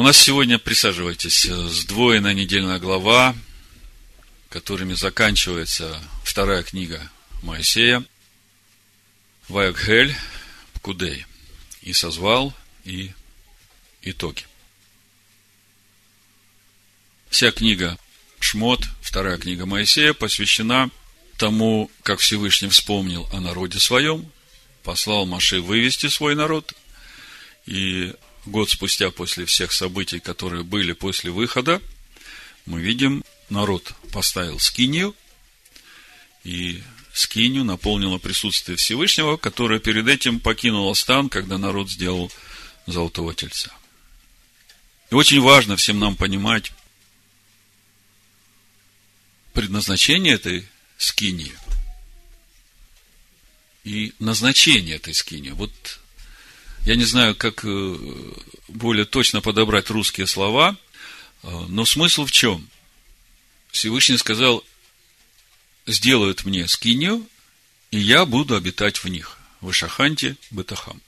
У нас сегодня, присаживайтесь, сдвоенная недельная глава, которыми заканчивается вторая книга Моисея, Вайокхель, Пкудей, и созвал, и итоги. Вся книга Шмот, вторая книга Моисея, посвящена тому, как Всевышний вспомнил о народе своем, послал Маше вывести свой народ, и год спустя после всех событий, которые были после выхода, мы видим, народ поставил скинию, и скинию наполнило присутствие Всевышнего, которое перед этим покинуло стан, когда народ сделал золотого тельца. И очень важно всем нам понимать предназначение этой скинии и назначение этой скинии. Вот я не знаю, как э, более точно подобрать русские слова, э, но смысл в чем? Всевышний сказал, сделают мне скинию, и я буду обитать в них. В Ишаханте Бетахам.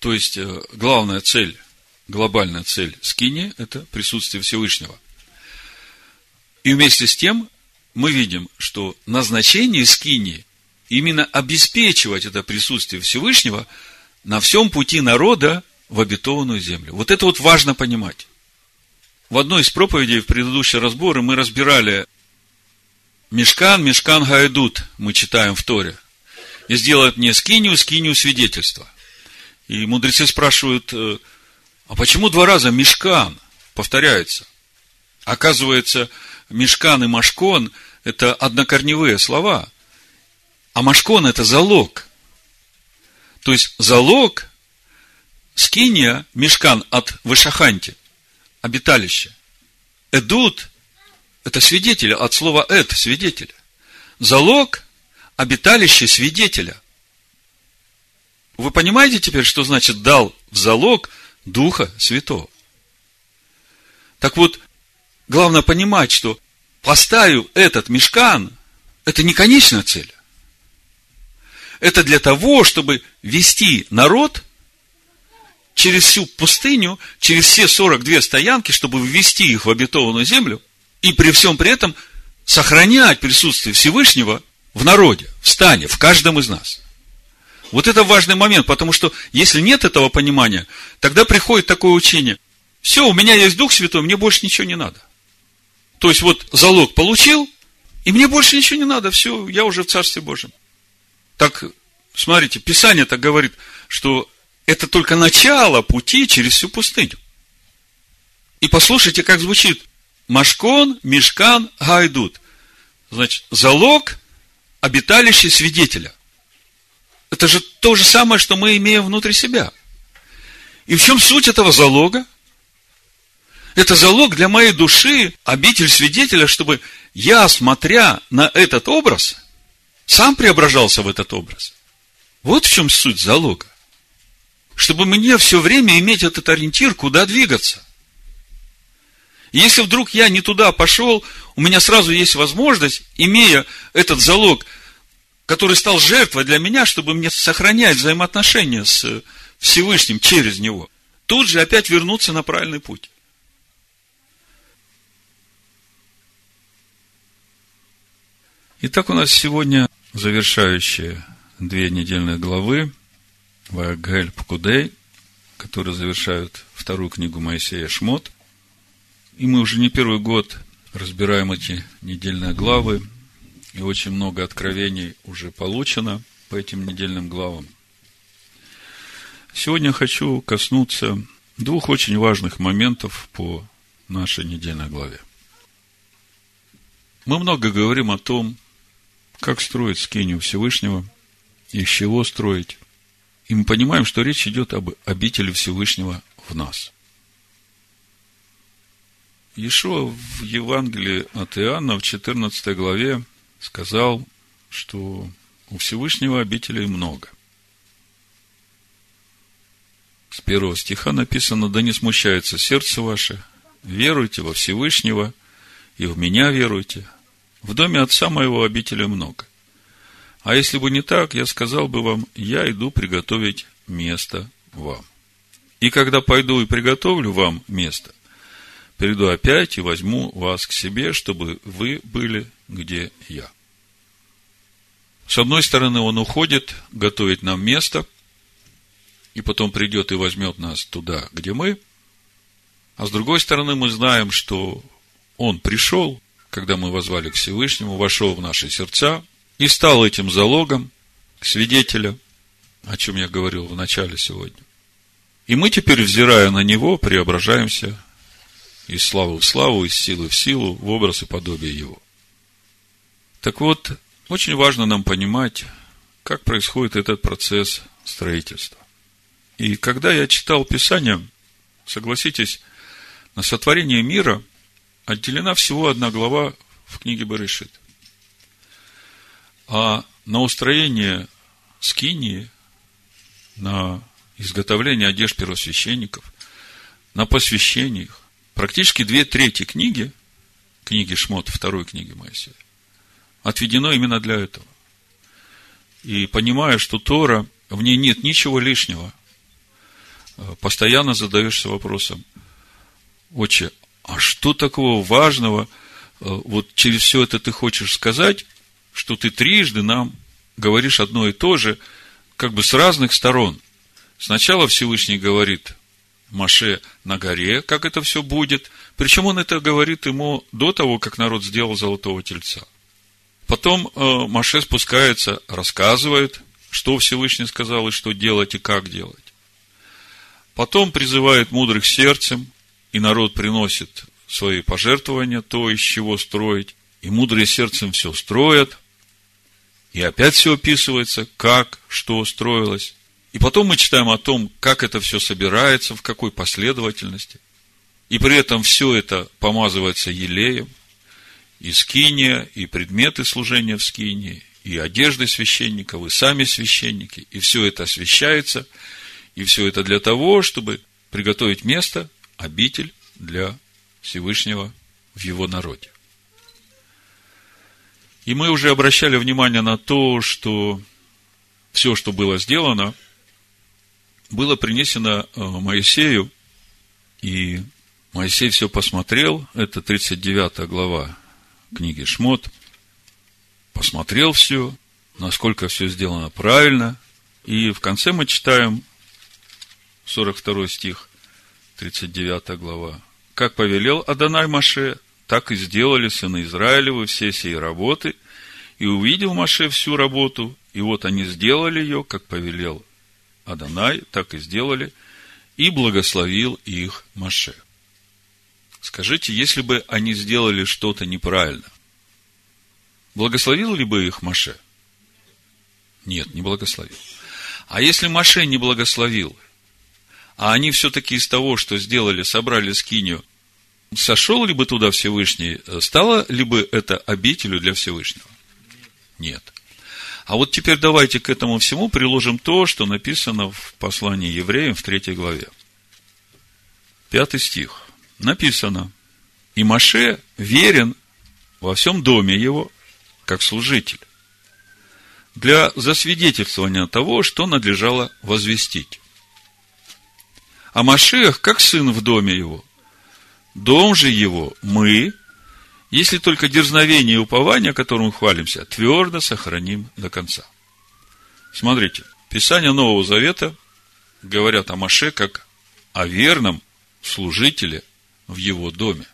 То есть, э, главная цель, глобальная цель скини – это присутствие Всевышнего. И вместе с тем мы видим, что назначение скини именно обеспечивать это присутствие Всевышнего – на всем пути народа в обетованную землю. Вот это вот важно понимать. В одной из проповедей в предыдущие разборы мы разбирали Мешкан, Мешкан Гайдут, мы читаем в Торе. И сделают мне скинию, скинию свидетельства. И мудрецы спрашивают, э, а почему два раза Мешкан повторяется? Оказывается, Мешкан и Машкон – это однокорневые слова. А Машкон – это залог – то есть залог скиния, мешкан от Вышаханти, обиталище. Эдут – это свидетель, от слова эд – свидетеля. Залог – обиталище свидетеля. Вы понимаете теперь, что значит дал в залог Духа Святого? Так вот, главное понимать, что поставив этот мешкан, это не конечная цель это для того, чтобы вести народ через всю пустыню, через все 42 стоянки, чтобы ввести их в обетованную землю, и при всем при этом сохранять присутствие Всевышнего в народе, в стане, в каждом из нас. Вот это важный момент, потому что если нет этого понимания, тогда приходит такое учение. Все, у меня есть Дух Святой, мне больше ничего не надо. То есть вот залог получил, и мне больше ничего не надо, все, я уже в Царстве Божьем. Так, смотрите, Писание так говорит, что это только начало пути через всю пустыню. И послушайте, как звучит. Машкон, Мешкан, Гайдут. Значит, залог, обиталище свидетеля. Это же то же самое, что мы имеем внутри себя. И в чем суть этого залога? Это залог для моей души, обитель свидетеля, чтобы я, смотря на этот образ, сам преображался в этот образ. Вот в чем суть залога. Чтобы мне все время иметь этот ориентир, куда двигаться. если вдруг я не туда пошел, у меня сразу есть возможность, имея этот залог, который стал жертвой для меня, чтобы мне сохранять взаимоотношения с Всевышним через него, тут же опять вернуться на правильный путь. Итак, у нас сегодня завершающие две недельные главы Вагель Пкудей, которые завершают вторую книгу Моисея Шмот. И мы уже не первый год разбираем эти недельные главы, и очень много откровений уже получено по этим недельным главам. Сегодня хочу коснуться двух очень важных моментов по нашей недельной главе. Мы много говорим о том, как строить скинию Всевышнего, из чего строить. И мы понимаем, что речь идет об обители Всевышнего в нас. Иешуа в Евангелии от Иоанна в 14 главе сказал, что у Всевышнего обителей много. С первого стиха написано, да не смущается сердце ваше, веруйте во Всевышнего и в меня веруйте, в доме отца моего обителя много. А если бы не так, я сказал бы вам, я иду приготовить место вам. И когда пойду и приготовлю вам место, приду опять и возьму вас к себе, чтобы вы были, где я. С одной стороны, он уходит, готовит нам место, и потом придет и возьмет нас туда, где мы. А с другой стороны, мы знаем, что он пришел, когда мы возвали к Всевышнему, вошел в наши сердца и стал этим залогом свидетеля, о чем я говорил в начале сегодня. И мы теперь, взирая на него, преображаемся из славы в славу, из силы в силу, в образ и подобие его. Так вот, очень важно нам понимать, как происходит этот процесс строительства. И когда я читал Писание, согласитесь, на сотворение мира отделена всего одна глава в книге Барышит. А на устроение скинии, на изготовление одежд первосвященников, на посвящение их, практически две трети книги, книги Шмот, второй книги Моисея, отведено именно для этого. И понимая, что Тора, в ней нет ничего лишнего, э, постоянно задаешься вопросом, отче, а что такого важного, э, вот через все это ты хочешь сказать, что ты трижды нам говоришь одно и то же, как бы с разных сторон. Сначала Всевышний говорит Маше на горе, как это все будет. Причем он это говорит ему до того, как народ сделал золотого тельца. Потом э, Маше спускается, рассказывает, что Всевышний сказал и что делать и как делать. Потом призывает мудрых сердцем, и народ приносит свои пожертвования, то, из чего строить. И мудрые сердцем все строят. И опять все описывается, как, что строилось. И потом мы читаем о том, как это все собирается, в какой последовательности. И при этом все это помазывается елеем, и скиния, и предметы служения в скинии, и одежды священников, и сами священники, и все это освящается, и все это для того, чтобы приготовить место, обитель для Всевышнего в его народе. И мы уже обращали внимание на то, что все, что было сделано, было принесено э, Моисею, и Моисей все посмотрел, это 39 глава книги Шмот, посмотрел все, насколько все сделано правильно, и в конце мы читаем 42 стих, 39 глава. «Как повелел Адонай Маше, так и сделали сыны Израилевы все сии работы, и увидел Маше всю работу, и вот они сделали ее, как повелел Адонай, так и сделали, и благословил их Маше». Скажите, если бы они сделали что-то неправильно, благословил ли бы их Маше? Нет, не благословил. А если Маше не благословил, а они все-таки из того, что сделали, собрали скинию, сошел ли бы туда Всевышний, стало ли бы это обителю для Всевышнего? Нет. А вот теперь давайте к этому всему приложим то, что написано в послании евреям в третьей главе. Пятый стих написано, и Маше верен во всем доме его, как служитель, для засвидетельствования того, что надлежало возвестить. А Машех, как сын в доме его. Дом же его мы, если только дерзновение и упование, которым хвалимся, твердо сохраним до конца. Смотрите, Писание Нового Завета говорят о Маше как о верном служителе в его доме,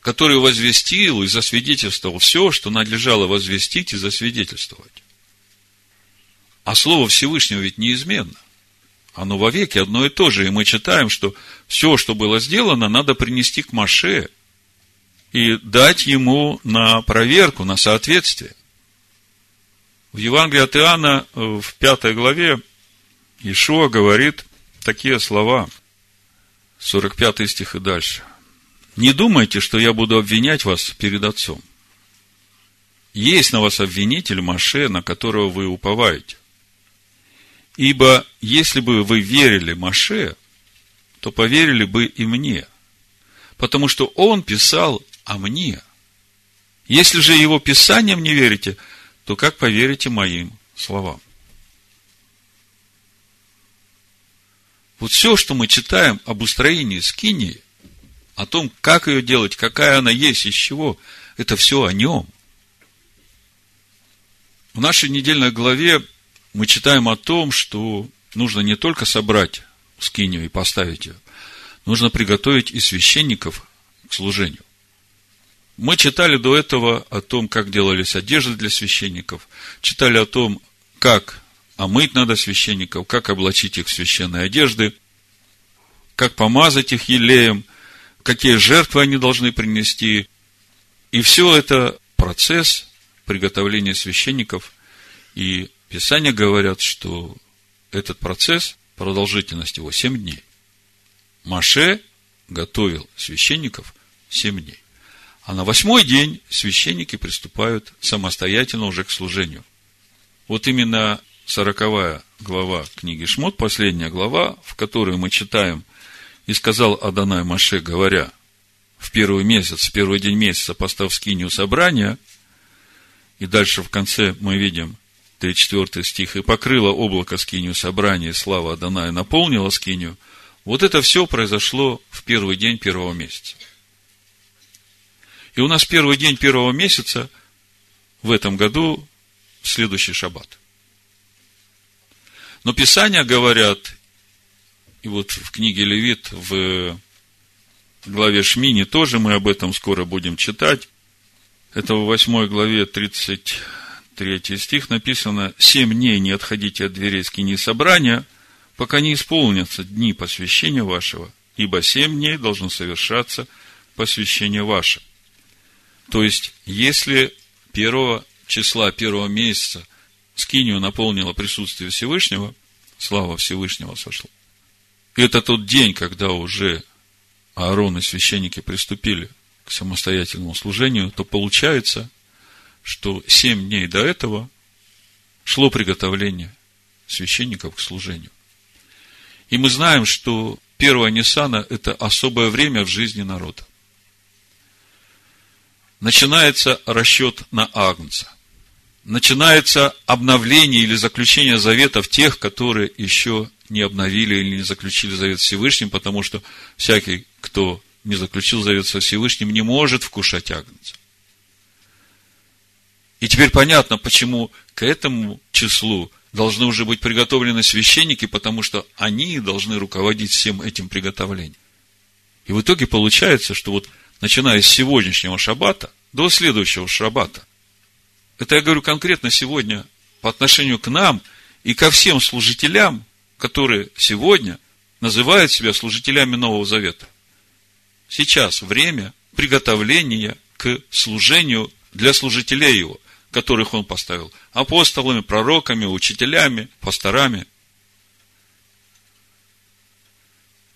который возвестил и засвидетельствовал все, что надлежало возвестить и засвидетельствовать. А Слово Всевышнего ведь неизменно. Оно вовеки одно и то же. И мы читаем, что все, что было сделано, надо принести к Маше и дать ему на проверку, на соответствие. В Евангелии от Иоанна э, в пятой главе Ишуа говорит такие слова, 45 стих и дальше – не думайте, что я буду обвинять вас перед Отцом. Есть на вас обвинитель Маше, на которого вы уповаете. Ибо если бы вы верили Маше, то поверили бы и мне. Потому что он писал о мне. Если же его писанием не верите, то как поверите моим словам? Вот все, что мы читаем об устроении скинии, о том, как ее делать, какая она есть, из чего, это все о нем. В нашей недельной главе мы читаем о том, что нужно не только собрать скинию и поставить ее, нужно приготовить и священников к служению. Мы читали до этого о том, как делались одежды для священников, читали о том, как омыть надо священников, как облачить их в священные одежды, как помазать их елеем, какие жертвы они должны принести. И все это процесс приготовления священников. И Писания говорят, что этот процесс, продолжительность его 7 дней. Маше готовил священников 7 дней. А на восьмой день священники приступают самостоятельно уже к служению. Вот именно сороковая глава книги Шмот, последняя глава, в которой мы читаем «И сказал Адонай Маше, говоря, в первый месяц, в первый день месяца постав скинию собрания», и дальше в конце мы видим 34 стих, «И покрыло облако скинию собрания, и слава Адоная наполнила скинию», вот это все произошло в первый день первого месяца. И у нас первый день первого месяца в этом году следующий шаббат. Но Писания говорят, и вот в книге Левит, в главе Шмини тоже мы об этом скоро будем читать. Это в 8 главе 33 стих написано, «Семь дней не отходите от дверей скини собрания, пока не исполнятся дни посвящения вашего, ибо семь дней должно совершаться посвящение ваше». То есть, если первого числа первого месяца скинию наполнило присутствие Всевышнего, слава Всевышнего сошла. Это тот день, когда уже Аарон и священники приступили к самостоятельному служению, то получается, что семь дней до этого шло приготовление священников к служению. И мы знаем, что первое Ниссана – это особое время в жизни народа. Начинается расчет на Агнца начинается обновление или заключение заветов тех, которые еще не обновили или не заключили завет с Всевышним, потому что всякий, кто не заключил завет со Всевышним, не может вкушать агнца. И теперь понятно, почему к этому числу должны уже быть приготовлены священники, потому что они должны руководить всем этим приготовлением. И в итоге получается, что вот начиная с сегодняшнего шаббата до следующего шаббата, это я говорю конкретно сегодня по отношению к нам и ко всем служителям, которые сегодня называют себя служителями Нового Завета. Сейчас время приготовления к служению для служителей его, которых он поставил апостолами, пророками, учителями, пасторами.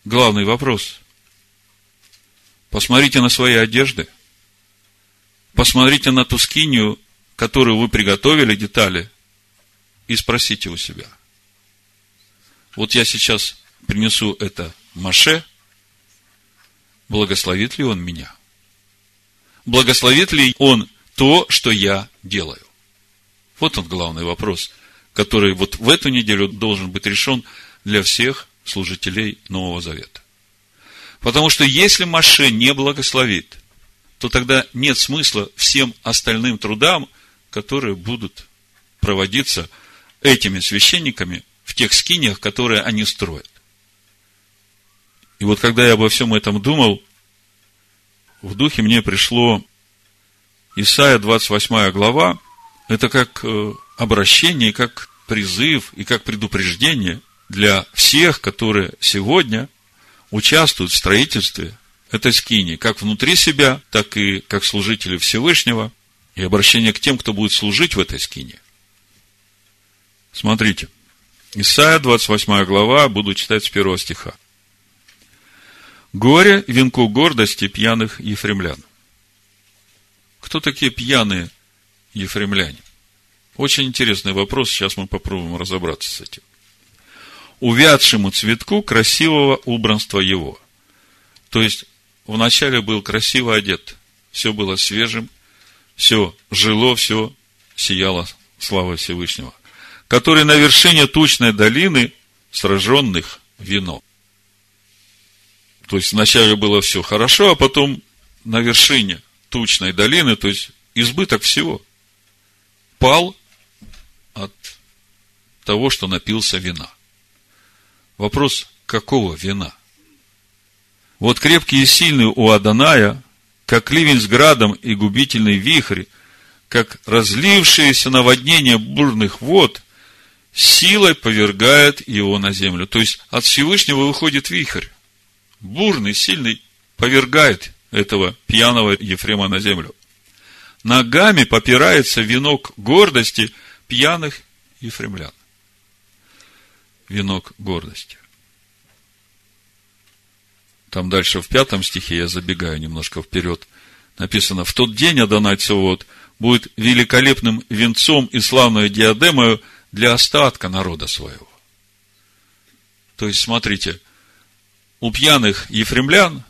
Главный вопрос. Посмотрите на свои одежды. Посмотрите на ту скинию, которую вы приготовили, детали, и спросите у себя. Вот я сейчас принесу это Маше, благословит ли он меня? Благословит ли он то, что я делаю? Вот он главный вопрос, который вот в эту неделю должен быть решен для всех служителей Нового Завета. Потому что если Маше не благословит, то тогда нет смысла всем остальным трудам – которые будут проводиться этими священниками в тех скиниях, которые они строят. И вот когда я обо всем этом думал, в духе мне пришло Исайя 28 глава, это как э, обращение, как призыв и как предупреждение для всех, которые сегодня участвуют в строительстве этой скини, как внутри себя, так и как служители Всевышнего, и обращение к тем, кто будет служить в этой скине. Смотрите. Исайя, 28 глава, буду читать с первого стиха. Горе венку гордости пьяных ефремлян. Кто такие пьяные ефремляне? Очень интересный вопрос, сейчас мы попробуем разобраться с этим. Увядшему цветку красивого убранства его. То есть, вначале был красиво одет, все было свежим, все жило, все сияло слава Всевышнего, который на вершине тучной долины сраженных вино. То есть вначале было все хорошо, а потом на вершине тучной долины, то есть избыток всего, пал от того, что напился вина. Вопрос, какого вина? Вот крепкий и сильный у Аданая, как ливень с градом и губительный вихрь, как разлившееся наводнение бурных вод, силой повергает его на землю. То есть от Всевышнего выходит вихрь. Бурный, сильный, повергает этого пьяного Ефрема на землю. Ногами попирается венок гордости пьяных ефремлян. Венок гордости. Там дальше в пятом стихе, я забегаю немножко вперед, написано, в тот день Адонай Цевод будет великолепным венцом и славной диадемою для остатка народа своего. То есть, смотрите, у пьяных ефремлян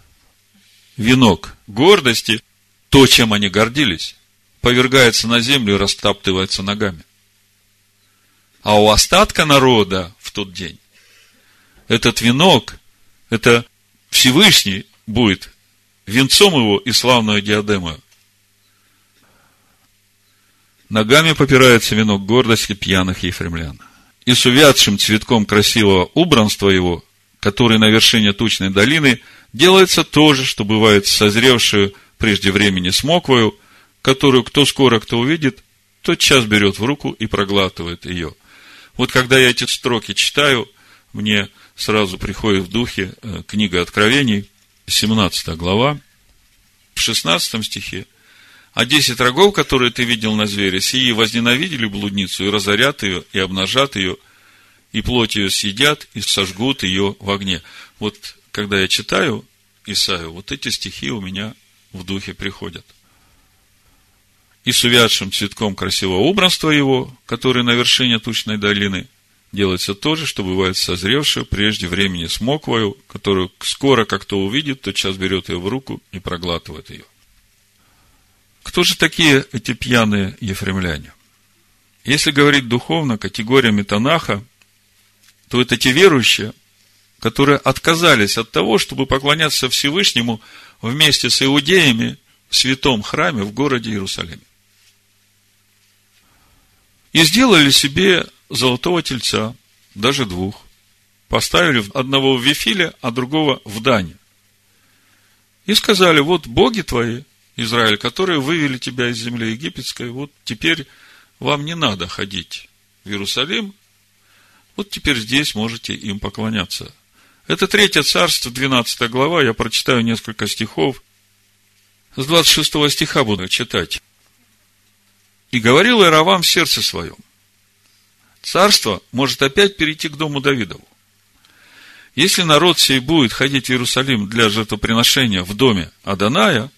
венок гордости, то, чем они гордились, повергается на землю и растаптывается ногами. А у остатка народа в тот день этот венок, это Всевышний будет венцом его и славную диадему. Ногами попирается венок гордости пьяных ефремлян. И с увядшим цветком красивого убранства его, который на вершине тучной долины, делается то же, что бывает созревшую прежде времени смоквою, которую кто скоро, кто увидит, тот час берет в руку и проглатывает ее. Вот когда я эти строки читаю, мне сразу приходит в духе э, книга Откровений, 17 глава, в 16 стихе. А десять рогов, которые ты видел на звере, сии возненавидели блудницу и разорят ее, и обнажат ее, и плоть ее съедят, и сожгут ее в огне. Вот когда я читаю Исаию, вот эти стихи у меня в духе приходят. И с увядшим цветком красивого убранства его, который на вершине тучной долины – делается то же, что бывает созревшее прежде времени смоквою, которую скоро как кто увидит, тот час берет ее в руку и проглатывает ее. Кто же такие эти пьяные ефремляне? Если говорить духовно категориями Танаха, то это те верующие, которые отказались от того, чтобы поклоняться Всевышнему вместе с иудеями в святом храме в городе Иерусалиме. И сделали себе золотого тельца, даже двух, поставили одного в Вифиле, а другого в Дане. И сказали, вот боги твои, Израиль, которые вывели тебя из земли египетской, вот теперь вам не надо ходить в Иерусалим, вот теперь здесь можете им поклоняться. Это третье царство, 12 глава, я прочитаю несколько стихов. С 26 стиха буду читать. «И говорил Иеровам в сердце своем, царство может опять перейти к дому Давидову. Если народ сей будет ходить в Иерусалим для жертвоприношения в доме Аданая,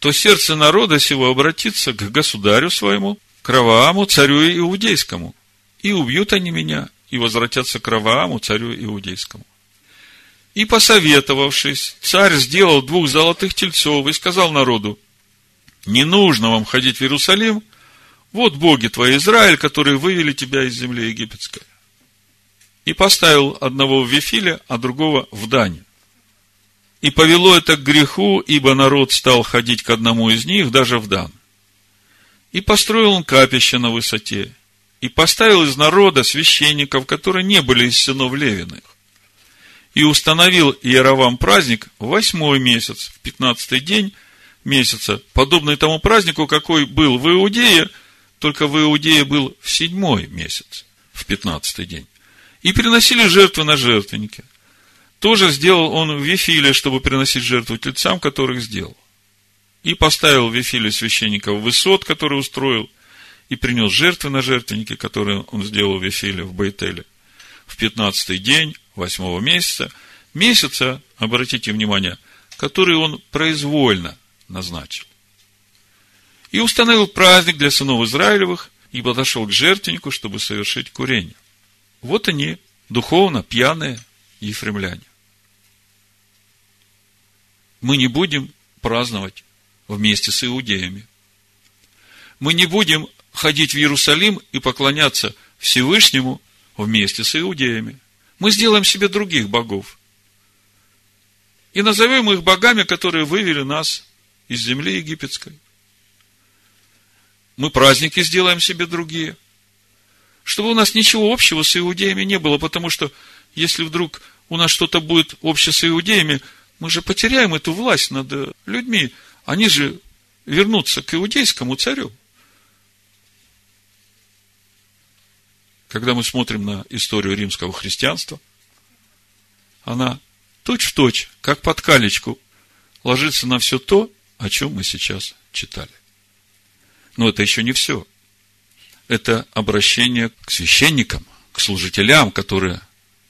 то сердце народа сего обратится к государю своему, к Равааму, царю иудейскому, и убьют они меня, и возвратятся к Равааму, царю иудейскому. И посоветовавшись, царь сделал двух золотых тельцов и сказал народу, не нужно вам ходить в Иерусалим, вот боги твои, Израиль, которые вывели тебя из земли египетской. И поставил одного в Вифиле, а другого в Дане. И повело это к греху, ибо народ стал ходить к одному из них, даже в Дан. И построил он капище на высоте, и поставил из народа священников, которые не были из сынов Левиных. И установил Иеровам праздник в восьмой месяц, в пятнадцатый день месяца, подобный тому празднику, какой был в Иудее – только в Иудее был в седьмой месяц, в пятнадцатый день. И приносили жертвы на жертвеннике. Тоже сделал он в Вифиле, чтобы приносить жертву тельцам, которых сделал. И поставил в Вифиле священников высот, который устроил, и принес жертвы на жертвеннике, которые он сделал в Вифиле, в Байтеле. В пятнадцатый день восьмого месяца, месяца, обратите внимание, который он произвольно назначил. И установил праздник для сынов Израилевых, и подошел к жертвеннику, чтобы совершить курение. Вот они, духовно пьяные ефремляне. Мы не будем праздновать вместе с иудеями. Мы не будем ходить в Иерусалим и поклоняться Всевышнему вместе с иудеями. Мы сделаем себе других богов. и назовем их богами, которые вывели нас из земли египетской. Мы праздники сделаем себе другие. Чтобы у нас ничего общего с иудеями не было, потому что если вдруг у нас что-то будет общее с иудеями, мы же потеряем эту власть над людьми. Они же вернутся к иудейскому царю. Когда мы смотрим на историю римского христианства, она точь-в-точь, точь, как под калечку, ложится на все то, о чем мы сейчас читали. Но это еще не все. Это обращение к священникам, к служителям, которые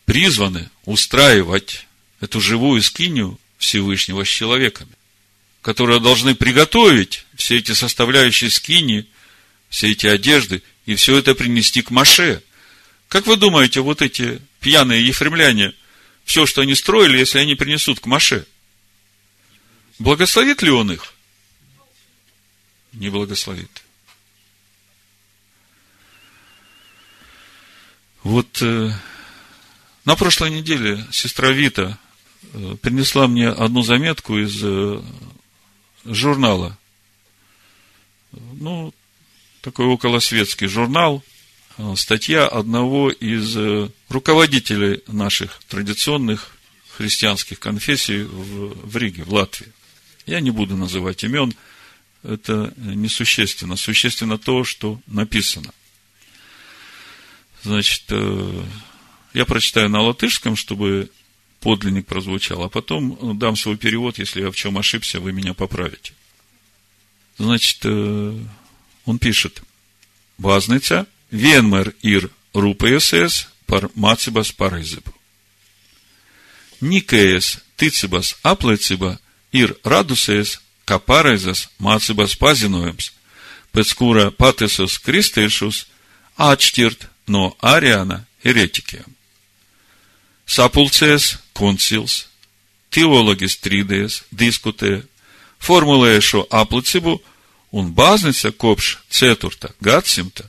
призваны устраивать эту живую скинию Всевышнего с человеками, которые должны приготовить все эти составляющие скини, все эти одежды, и все это принести к Маше. Как вы думаете, вот эти пьяные ефремляне, все, что они строили, если они принесут к Маше, благословит ли он их? Не благословит. Вот э, на прошлой неделе сестра Вита э, принесла мне одну заметку из э, журнала. Ну, такой околосветский журнал, статья одного из э, руководителей наших традиционных христианских конфессий в, в Риге, в Латвии. Я не буду называть имен, это несущественно. Существенно то, что написано. Значит, э, я прочитаю на латышском, чтобы подлинник прозвучал, а потом дам свой перевод, если я в чем ошибся, вы меня поправите. Значит, он пишет, Базниця, vienmēr ir rūpējusies par mācības pareizību. Nikējas ticības apliecība ir radusies kā pareizas mācības pazinojums, pēc kura patiesos kristiešus atšķirt no Ariāna heretikiem. Sapulcēs koncils, teologi strīdēs, diskutē, formulēja šo apliecību un baznīca kopš 4. gadsimta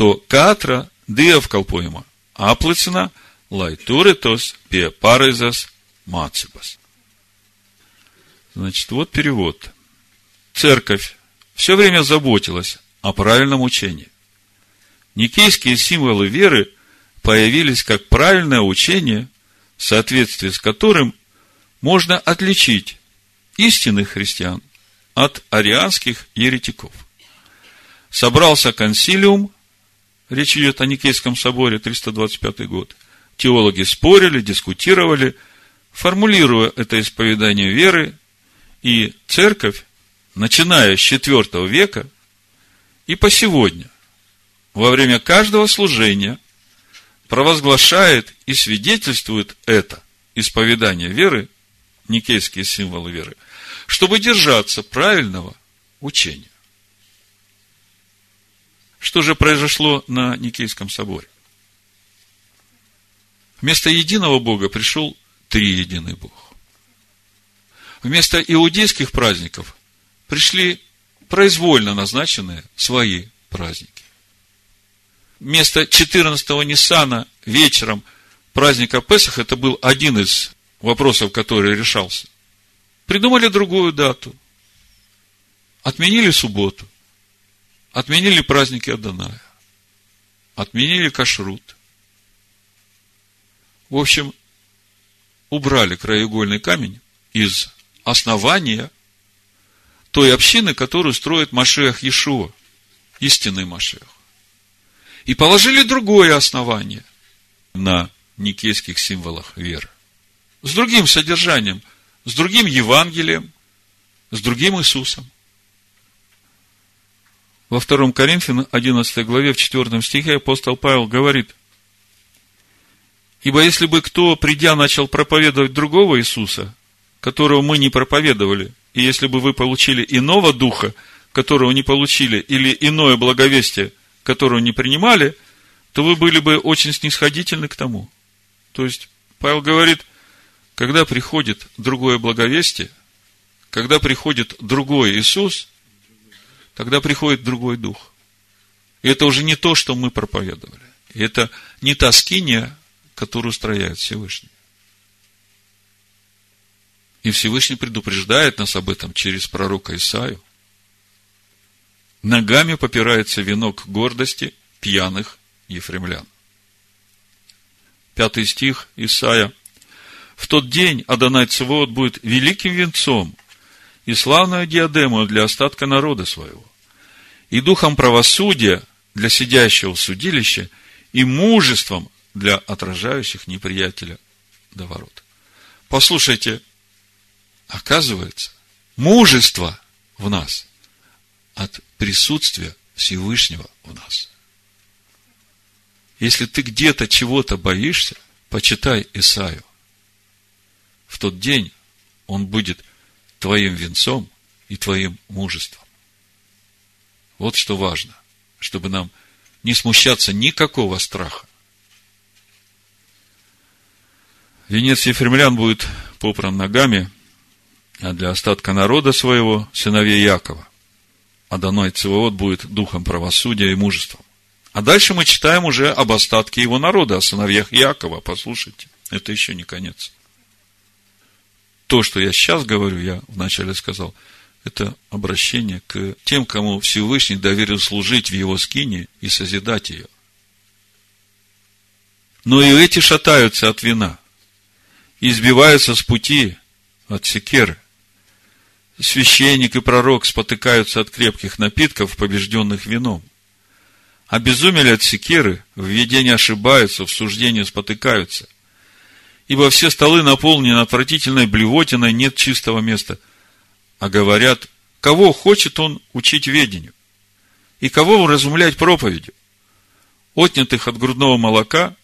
to katra dievkalpojuma apliecina, lai turētos pie pareizas mācības. Значит, вот перевод. Церковь все время заботилась о правильном учении. Никейские символы веры появились как правильное учение, в соответствии с которым можно отличить истинных христиан от арианских еретиков. Собрался консилиум, речь идет о Никейском соборе, 325 год. Теологи спорили, дискутировали, формулируя это исповедание веры, и церковь, начиная с IV века и по сегодня, во время каждого служения провозглашает и свидетельствует это исповедание веры, никейские символы веры – чтобы держаться правильного учения. Что же произошло на Никейском соборе? Вместо единого Бога пришел триединый Бог. Вместо иудейских праздников пришли произвольно назначенные свои праздники. Вместо 14-го Ниссана вечером праздника Песах, это был один из вопросов, который решался – Придумали другую дату. Отменили субботу. Отменили праздники Адоная. Отменили кашрут. В общем, убрали краеугольный камень из основания той общины, которую строит Машех Иешуа, истинный Машех. И положили другое основание на никейских символах веры. С другим содержанием – с другим Евангелием, с другим Иисусом. Во 2 Коринфянам 11 главе в 4 стихе апостол Павел говорит, Ибо если бы кто, придя, начал проповедовать другого Иисуса, которого мы не проповедовали, и если бы вы получили иного духа, которого не получили, или иное благовестие, которого не принимали, то вы были бы очень снисходительны к тому. То есть, Павел говорит, когда приходит другое благовестие, когда приходит другой Иисус, тогда приходит другой Дух. И это уже не то, что мы проповедовали. И это не та скиния, которую строяет Всевышний. И Всевышний предупреждает нас об этом через пророка Исаию. Ногами попирается венок гордости пьяных ефремлян. Пятый стих Исаия. В тот день Адонай Цевод будет великим венцом и славную диадему для остатка народа своего, и духом правосудия для сидящего в судилище, и мужеством для отражающих неприятеля до ворот. Послушайте, оказывается, мужество в нас от присутствия Всевышнего в нас. Если ты где-то чего-то боишься, почитай Исаю. В тот день он будет твоим венцом и твоим мужеством. Вот что важно, чтобы нам не смущаться никакого страха. Венец ефремлян будет попран ногами, а для остатка народа своего, сыновей Якова, Адоной Цивоот будет духом правосудия и мужеством. А дальше мы читаем уже об остатке его народа, о сыновьях Якова. Послушайте, это еще не конец. То, что я сейчас говорю, я вначале сказал, это обращение к тем, кому Всевышний доверил служить в его скине и созидать ее. Но и эти шатаются от вина, избиваются с пути от секеры. Священник и пророк спотыкаются от крепких напитков, побежденных вином. Обезумели от секеры, в видении ошибаются, в суждении спотыкаются. Ибо все столы наполнены отвратительной блевотиной, нет чистого места. А говорят, кого хочет он учить ведению? И кого вразумлять проповедью? Отнятых от грудного молока,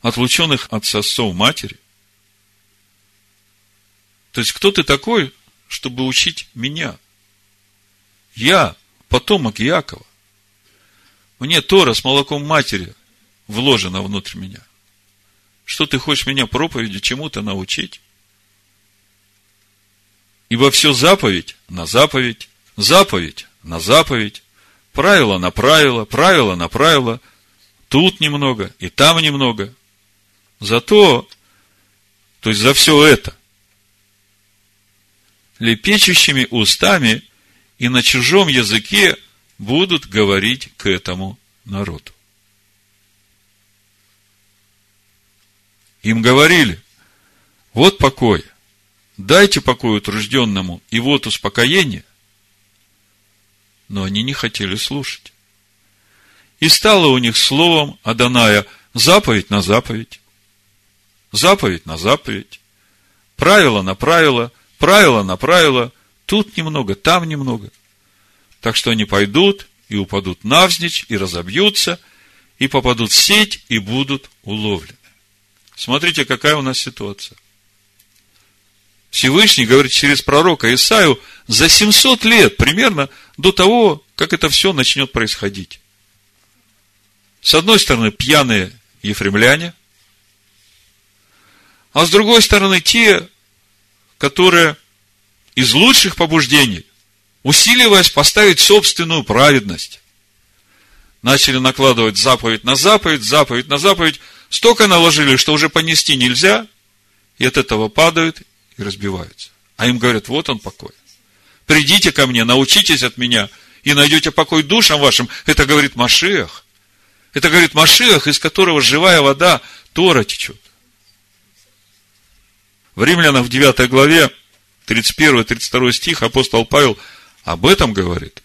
отлученных от сосов матери. То есть, кто ты такой, чтобы учить меня? Я потомок Якова. Мне Тора с молоком матери вложена внутрь меня. Что ты хочешь меня проповеди чему-то научить? Ибо все заповедь на заповедь, заповедь на заповедь, правило на правило, правило на правило, тут немного и там немного. Зато, то есть за все это, лепечущими устами и на чужом языке будут говорить к этому народу. Им говорили, вот покой, дайте покой утружденному, и вот успокоение. Но они не хотели слушать. И стало у них словом Аданая заповедь на заповедь, заповедь на заповедь, правило на правило, правило на правило, тут немного, там немного. Так что они пойдут и упадут навзничь, и разобьются, и попадут в сеть, и будут уловлены. Смотрите, какая у нас ситуация. Всевышний говорит через пророка Исаию за 700 лет, примерно до того, как это все начнет происходить. С одной стороны, пьяные ефремляне, а с другой стороны, те, которые из лучших побуждений усиливаясь поставить собственную праведность. Начали накладывать заповедь на заповедь, заповедь на заповедь. Столько наложили, что уже понести нельзя, и от этого падают и разбиваются. А им говорят, вот он покой. Придите ко мне, научитесь от меня, и найдете покой душам вашим. Это говорит Машиах. Это говорит Машиах, из которого живая вода Тора течет. В Римлянах в 9 главе 31-32 стих апостол Павел – об этом говорит.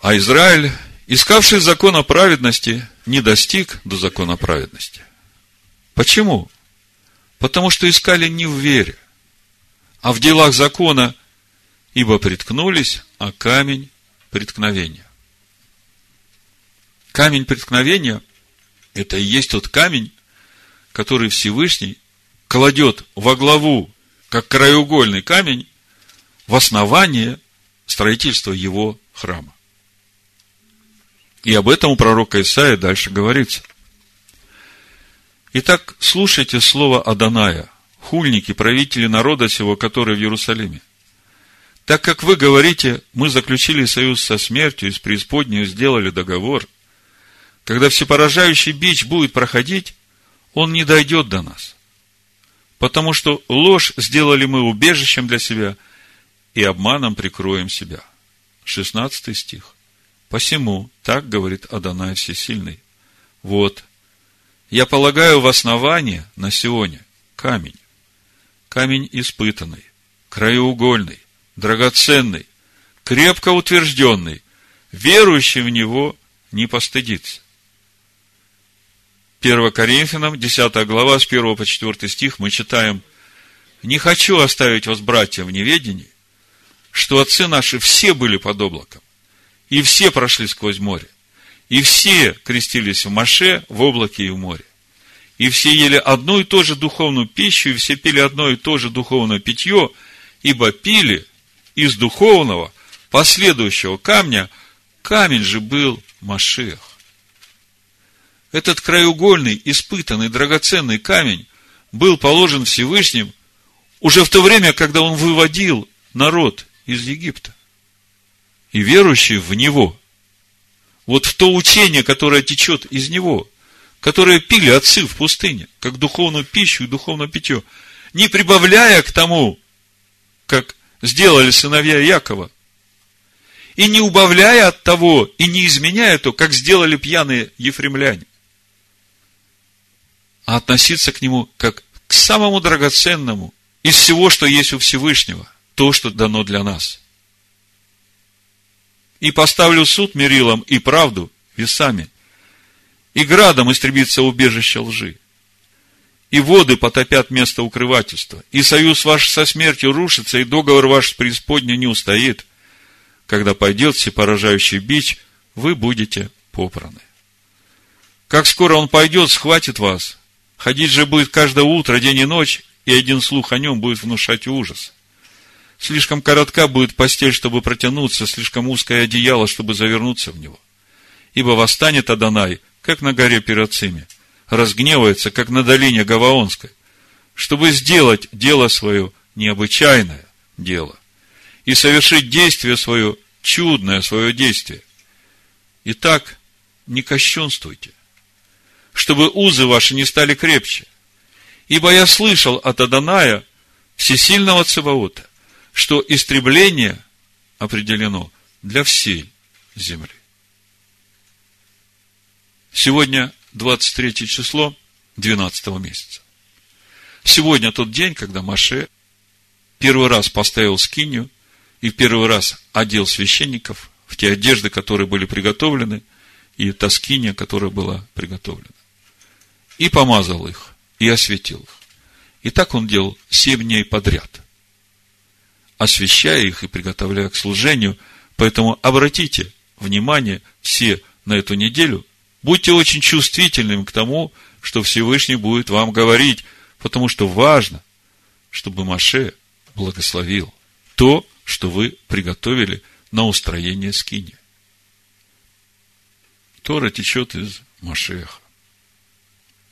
А Израиль, искавший закона праведности, не достиг до закона праведности. Почему? Потому что искали не в вере, а в делах закона, ибо приткнулись, а камень преткновения. Камень преткновения – это и есть тот камень, который Всевышний кладет во главу, как краеугольный камень, в основание строительства его храма. И об этом у пророка Исаия дальше говорится. Итак, слушайте слово Аданая, хульники, правители народа сего, которые в Иерусалиме. Так как вы говорите, мы заключили союз со смертью и с преисподней сделали договор, когда всепоражающий бич будет проходить, он не дойдет до нас. потому что ложь сделали мы убежищем для себя, и обманом прикроем себя. 16 стих. Посему, так говорит Адонай Всесильный, вот, я полагаю в основание на Сионе камень, камень испытанный, краеугольный, драгоценный, крепко утвержденный, верующий в него не постыдится. 1 Коринфянам, 10 глава, с 1 по 4 стих мы читаем, «Не хочу оставить вас, братья, в неведении, что отцы наши все были под облаком, и все прошли сквозь море, и все крестились в Маше, в облаке и в море. И все ели одну и ту же духовную пищу, и все пили одно и то же духовное питье, ибо пили из духовного, последующего камня, камень же был Машех. Этот краеугольный, испытанный, драгоценный камень был положен Всевышним уже в то время, когда он выводил народ из Египта. И верующие в него, вот в то учение, которое течет из него, которое пили отцы в пустыне, как духовную пищу и духовное питье, не прибавляя к тому, как сделали сыновья Якова, и не убавляя от того, и не изменяя то, как сделали пьяные ефремляне а относиться к нему как к самому драгоценному из всего, что есть у Всевышнего, то, что дано для нас. И поставлю суд мерилом и правду весами, и градом истребится убежище лжи, и воды потопят место укрывательства, и союз ваш со смертью рушится, и договор ваш с преисподней не устоит. Когда пойдет всепоражающий бич, вы будете попраны. Как скоро он пойдет, схватит вас, Ходить же будет каждое утро, день и ночь, и один слух о нем будет внушать ужас. Слишком коротка будет постель, чтобы протянуться, слишком узкое одеяло, чтобы завернуться в него. Ибо восстанет Адонай, как на горе Пирацими, разгневается, как на долине Гаваонской, чтобы сделать дело свое необычайное дело и совершить действие свое, чудное свое действие. Итак, не кощунствуйте, чтобы узы ваши не стали крепче. Ибо я слышал от Аданая, всесильного Цеваота, что истребление определено для всей земли. Сегодня 23 число 12 месяца. Сегодня тот день, когда Маше первый раз поставил скинию и первый раз одел священников в те одежды, которые были приготовлены, и та скиния, которая была приготовлена и помазал их, и осветил их. И так он делал семь дней подряд, освещая их и приготовляя к служению. Поэтому обратите внимание все на эту неделю, будьте очень чувствительными к тому, что Всевышний будет вам говорить, потому что важно, чтобы Маше благословил то, что вы приготовили на устроение скини. Тора течет из Машеха.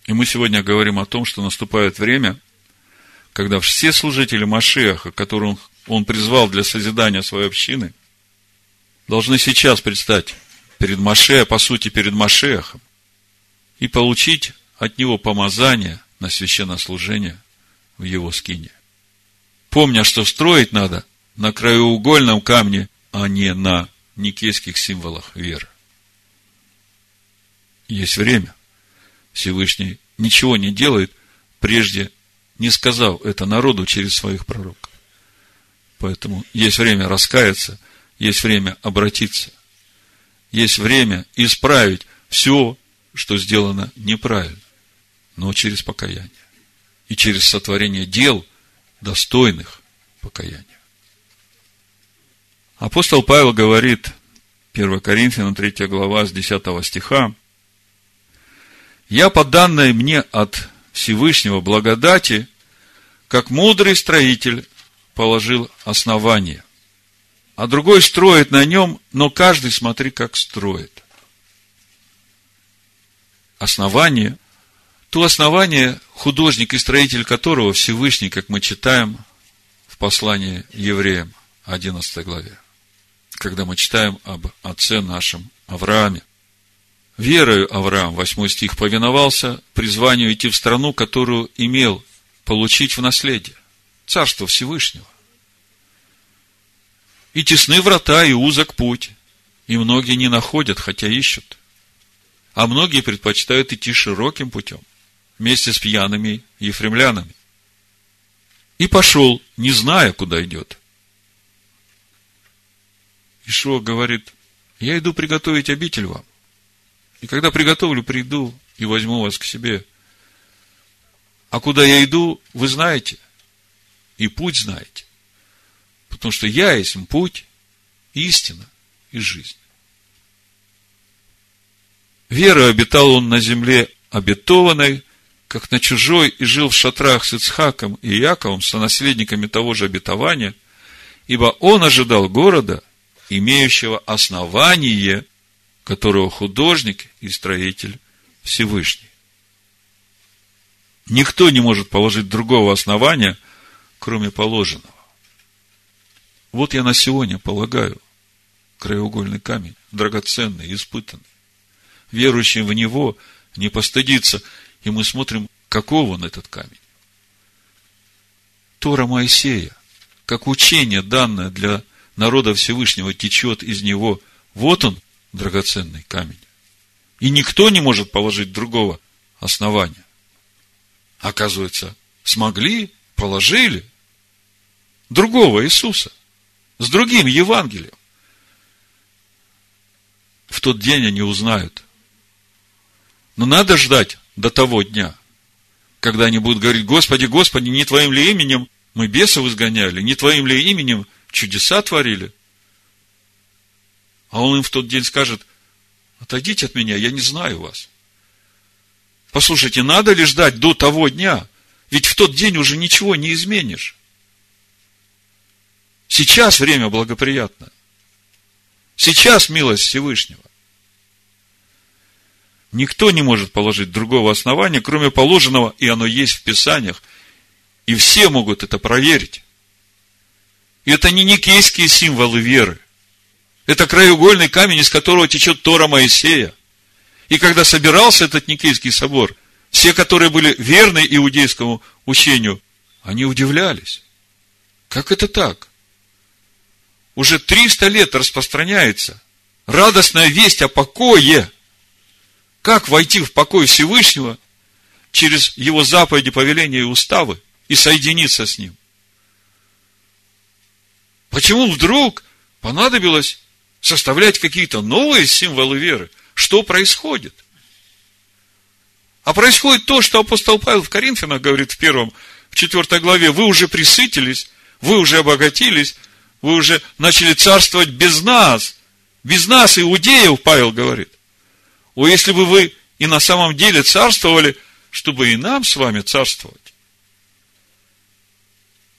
И мы сегодня говорим о том, что наступает время, когда все служители Машеха, которых он призвал для созидания своей общины, должны сейчас предстать перед Маше, по сути, перед Машехом, и получить от него помазание на священнослужение в его скине. Помня, что строить надо на краеугольном камне, а не на никейских символах веры. Есть время – Всевышний ничего не делает, прежде не сказал это народу через своих пророков. Поэтому есть время раскаяться, есть время обратиться, есть время исправить все, что сделано неправильно, но через покаяние и через сотворение дел, достойных покаяния. Апостол Павел говорит, 1 Коринфянам 3 глава с 10 стиха, я по данной мне от Всевышнего благодати, как мудрый строитель, положил основание. А другой строит на нем, но каждый смотри, как строит. Основание, то основание, художник и строитель которого Всевышний, как мы читаем в послании евреям, 11 главе, когда мы читаем об отце нашем Аврааме – Верою Авраам, 8 стих, повиновался призванию идти в страну, которую имел получить в наследие Царство Всевышнего. И тесны врата, и узок путь, и многие не находят, хотя ищут. А многие предпочитают идти широким путем, вместе с пьяными ефремлянами. И пошел, не зная, куда идет. Ишуа говорит, я иду приготовить обитель вам. И когда приготовлю, приду и возьму вас к себе. А куда я иду, вы знаете. И путь знаете. Потому что я есть путь, истина и жизнь. Вера обитал он на земле обетованной, как на чужой, и жил в шатрах с Ицхаком и Яковом, сонаследниками того же обетования, ибо он ожидал города, имеющего основание, которого художник и строитель Всевышний. Никто не может положить другого основания, кроме положенного. Вот я на сегодня полагаю краеугольный камень, драгоценный, испытанный. Верующий в него не постыдится, и мы смотрим, каков он этот камень. Тора Моисея, как учение, данное для народа Всевышнего, течет из него. Вот он, драгоценный камень. И никто не может положить другого основания. Оказывается, смогли, положили другого Иисуса с другим Евангелием. В тот день они узнают. Но надо ждать до того дня, когда они будут говорить, Господи, Господи, не Твоим ли именем мы бесов изгоняли, не Твоим ли именем чудеса творили? А он им в тот день скажет, отойдите от меня, я не знаю вас. Послушайте, надо ли ждать до того дня? Ведь в тот день уже ничего не изменишь. Сейчас время благоприятно. Сейчас милость Всевышнего. Никто не может положить другого основания, кроме положенного, и оно есть в Писаниях. И все могут это проверить. И это не никейские символы веры. Это краеугольный камень, из которого течет Тора Моисея. И когда собирался этот Никейский собор, все, которые были верны иудейскому учению, они удивлялись. Как это так? Уже 300 лет распространяется радостная весть о покое. Как войти в покой Всевышнего через его заповеди, повеления и уставы и соединиться с ним? Почему вдруг понадобилось составлять какие-то новые символы веры? Что происходит? А происходит то, что апостол Павел в Коринфянах говорит в первом, в четвертой главе, вы уже присытились, вы уже обогатились, вы уже начали царствовать без нас. Без нас, иудеев, Павел говорит. О, если бы вы и на самом деле царствовали, чтобы и нам с вами царствовать.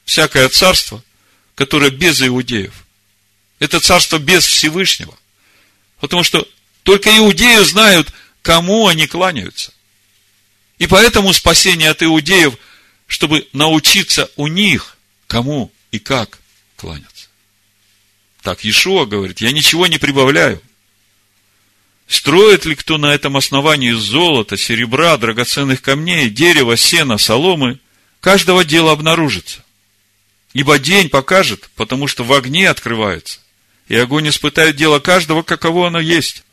Всякое царство, которое без иудеев, это царство без Всевышнего. Потому что только иудеи знают, кому они кланяются. И поэтому спасение от иудеев, чтобы научиться у них, кому и как кланяться. Так Иешуа говорит, я ничего не прибавляю. Строит ли кто на этом основании золота, серебра, драгоценных камней, дерева, сена, соломы, каждого дела обнаружится. Ибо день покажет, потому что в огне открывается, и огонь испытает дело каждого, каково оно есть.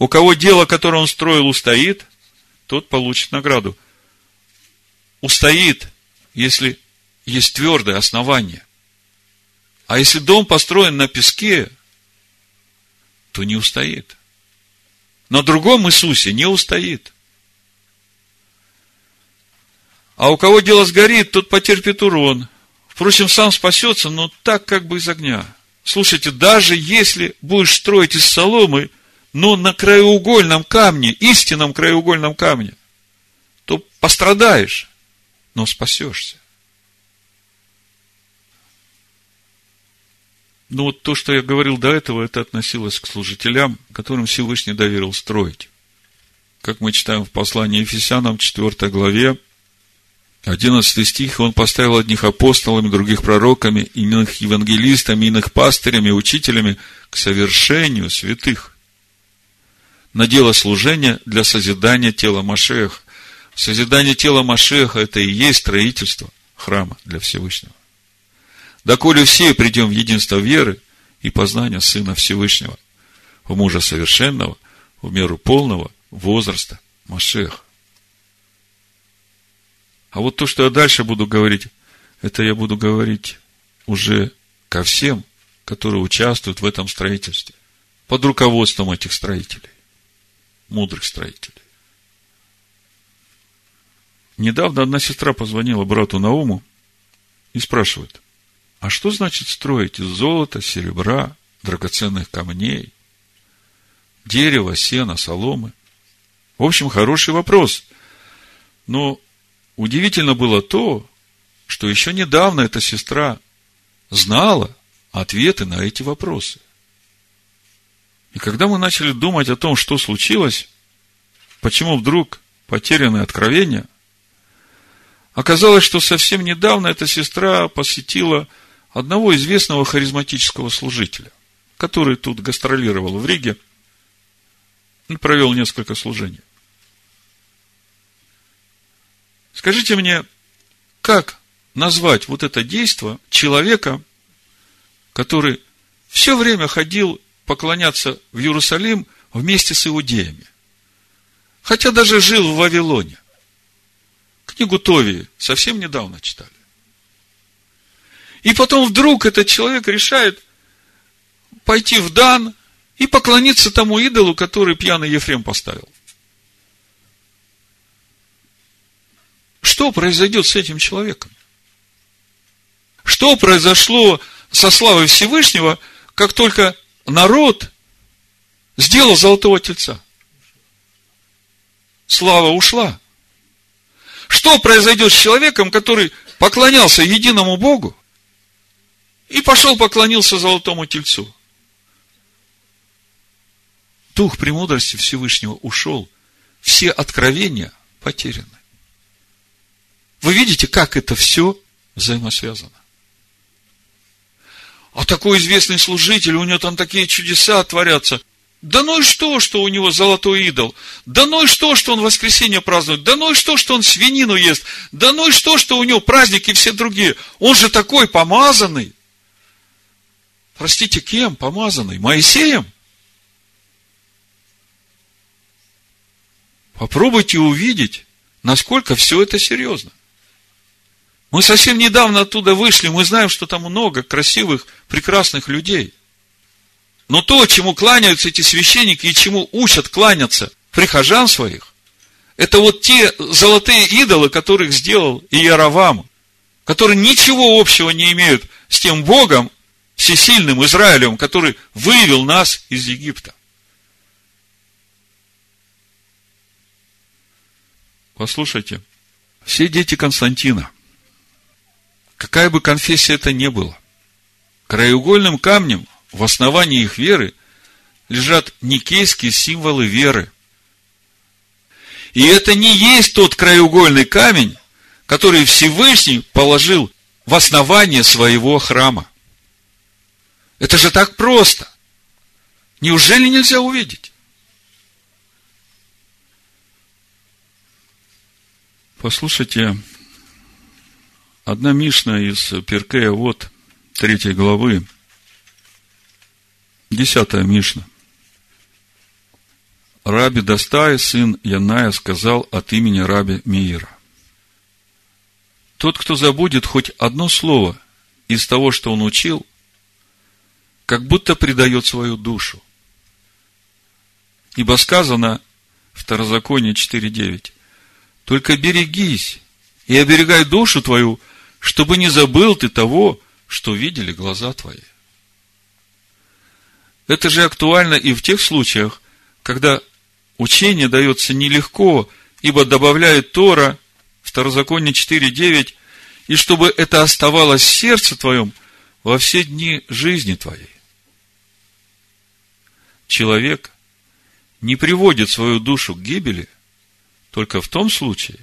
У кого дело, которое он строил, устоит, тот получит награду. Устоит, если есть твердое основание. А если дом построен на песке, то не устоит. На другом Иисусе не устоит. А у кого дело сгорит, тот потерпит урон. Впрочем, сам спасется, но так как бы из огня. Слушайте, даже если будешь строить из соломы, но на краеугольном камне, истинном краеугольном камне, то пострадаешь, но спасешься. Ну вот то, что я говорил до этого, это относилось к служителям, которым Всевышний доверил строить. Как мы читаем в послании Ефесянам, 4 главе, 11 стих, он поставил одних апостолами, других пророками, иных евангелистами, иных пастырями, учителями к совершению святых на дело служения для созидания тела Машех, Созидание тела Машеха – это и есть строительство храма для Всевышнего. Доколе все придем в единство веры и познания Сына Всевышнего, в мужа совершенного, в меру полного возраста Машеха. А вот то, что я дальше буду говорить, это я буду говорить уже ко всем, которые участвуют в этом строительстве, под руководством этих строителей, мудрых строителей. Недавно одна сестра позвонила брату Науму и спрашивает, а что значит строить из золота, серебра, драгоценных камней, дерева, сена, соломы? В общем, хороший вопрос. Но удивительно было то, что еще недавно эта сестра знала ответы на эти вопросы. И когда мы начали думать о том, что случилось, почему вдруг потеряны откровения, оказалось, что совсем недавно эта сестра посетила одного известного харизматического служителя, который тут гастролировал в Риге и провел несколько служений. Скажите мне, как назвать вот это действие человека, который все время ходил поклоняться в Иерусалим вместе с иудеями. Хотя даже жил в Вавилоне. Книгу Тови совсем недавно читали. И потом вдруг этот человек решает пойти в Дан и поклониться тому идолу, который пьяный Ефрем поставил. Что произойдет с этим человеком? Что произошло со славой Всевышнего, как только народ сделал золотого тельца. Слава ушла. Что произойдет с человеком, который поклонялся единому Богу и пошел поклонился золотому тельцу? Дух премудрости Всевышнего ушел. Все откровения потеряны. Вы видите, как это все взаимосвязано? А такой известный служитель, у него там такие чудеса творятся. Да ну и что, что у него золотой идол? Да ну и что, что он воскресенье празднует? Да ну и что, что он свинину ест? Да ну и что, что у него праздники все другие? Он же такой помазанный. Простите, кем помазанный? Моисеем? Попробуйте увидеть, насколько все это серьезно. Мы совсем недавно оттуда вышли, мы знаем, что там много красивых, прекрасных людей. Но то, чему кланяются эти священники и чему учат кланяться прихожан своих, это вот те золотые идолы, которых сделал Иеровам, которые ничего общего не имеют с тем Богом, всесильным Израилем, который вывел нас из Египта. Послушайте, все дети Константина, какая бы конфессия это ни была, краеугольным камнем в основании их веры лежат никейские символы веры. И это не есть тот краеугольный камень, который Всевышний положил в основание своего храма. Это же так просто. Неужели нельзя увидеть? Послушайте, Одна Мишна из Перкея, вот, третьей главы, десятая Мишна. Раби Достай, сын Яная, сказал от имени Раби Миира. Тот, кто забудет хоть одно слово из того, что он учил, как будто предает свою душу. Ибо сказано, Второзаконие 4.9, только берегись и оберегай душу твою – чтобы не забыл ты того, что видели глаза твои. Это же актуально и в тех случаях, когда учение дается нелегко, ибо добавляет Тора, Второзаконие 4.9, и чтобы это оставалось в сердце твоем во все дни жизни твоей. Человек не приводит свою душу к гибели только в том случае,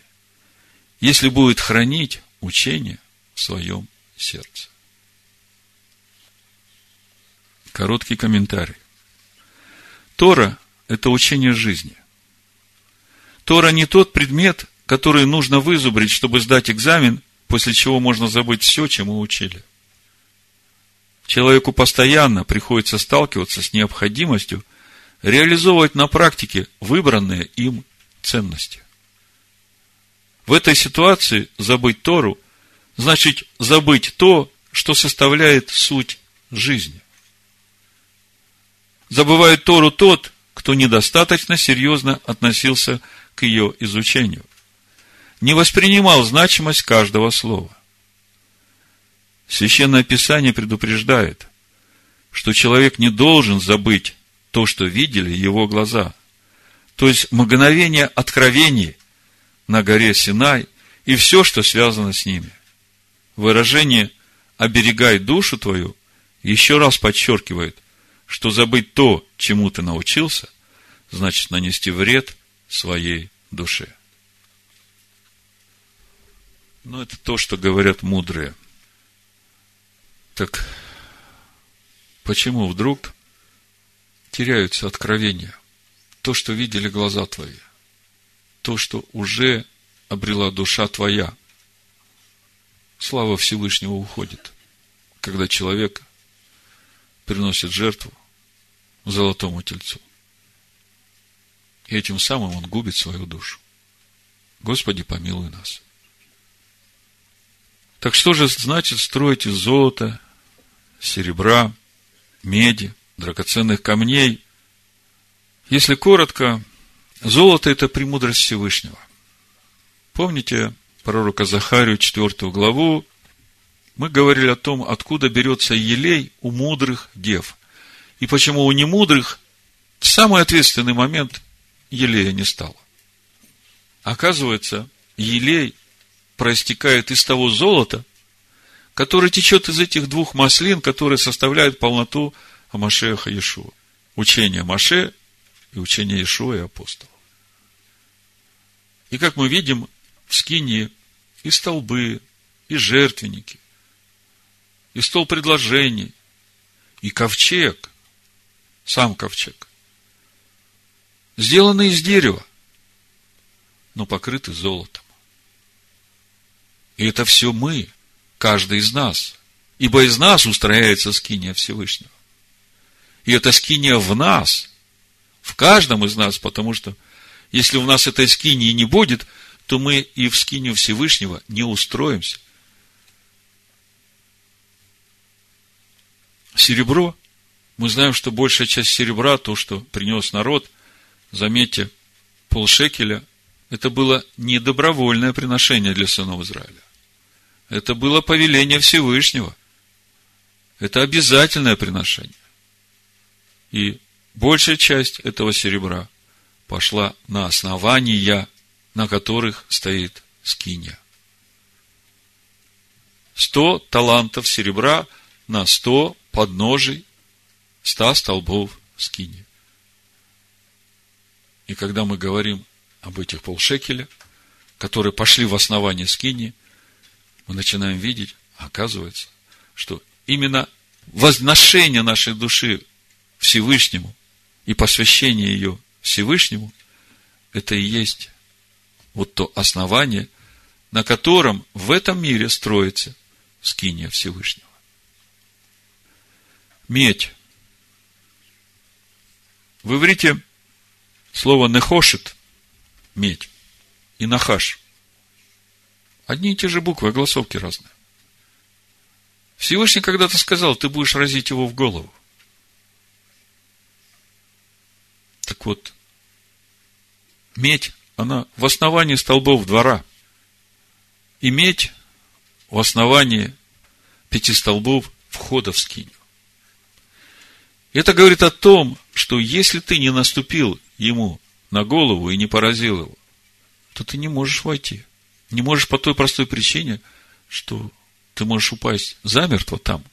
если будет хранить учение в своем сердце. Короткий комментарий. Тора – это учение жизни. Тора не тот предмет, которые нужно вызубрить, чтобы сдать экзамен, после чего можно забыть все, чему учили. Человеку постоянно приходится сталкиваться с необходимостью реализовывать на практике выбранные им ценности. В этой ситуации забыть Тору значит забыть то, что составляет суть жизни. Забывает Тору тот, кто недостаточно серьезно относился к ее изучению, не воспринимал значимость каждого слова. Священное Писание предупреждает, что человек не должен забыть то, что видели его глаза, то есть мгновение откровений на горе Синай и все, что связано с ними. Выражение «оберегай душу твою» еще раз подчеркивает, что забыть то, чему ты научился, значит нанести вред своей душе. Но это то, что говорят мудрые. Так почему вдруг теряются откровения? То, что видели глаза твои, то, что уже обрела душа твоя. Слава Всевышнего уходит, когда человек приносит жертву золотому тельцу. И этим самым он губит свою душу. Господи, помилуй нас. Так что же значит строить из золота, серебра, меди, драгоценных камней? Если коротко, золото – это премудрость Всевышнего. Помните пророка Захарию, 4 главу, мы говорили о том, откуда берется елей у мудрых дев. И почему у немудрых в самый ответственный момент елея не стало. Оказывается, елей проистекает из того золота, который течет из этих двух маслин, которые составляют полноту Амашеха Иешуа. Учение Маше и учение Иешуа и апостолов. И как мы видим, в Скинии и столбы, и жертвенники, и стол предложений, и ковчег, сам ковчег, сделаны из дерева, но покрыты золотом. И это все мы, каждый из нас. Ибо из нас устрояется скиния Всевышнего. И это скиния в нас, в каждом из нас, потому что если у нас этой скинии не будет, то мы и в скинию Всевышнего не устроимся. Серебро. Мы знаем, что большая часть серебра, то, что принес народ, заметьте, полшекеля, это было не добровольное приношение для сынов Израиля. Это было повеление Всевышнего. Это обязательное приношение. И большая часть этого серебра пошла на основания, на которых стоит скиния. Сто талантов серебра на сто подножий ста столбов скини. И когда мы говорим об этих полшекеля, которые пошли в основание скини, мы начинаем видеть, оказывается, что именно возношение нашей души Всевышнему и посвящение ее Всевышнему, это и есть вот то основание, на котором в этом мире строится скиния Всевышнего. Медь. В иврите слово нехошит – медь, и нахаш Одни и те же буквы, а голосовки разные. Всевышний когда-то сказал, ты будешь разить его в голову. Так вот, медь, она в основании столбов двора. И медь в основании пяти столбов входа в скиню. Это говорит о том, что если ты не наступил ему на голову и не поразил его, то ты не можешь войти. Не можешь по той простой причине, что ты можешь упасть замертво там.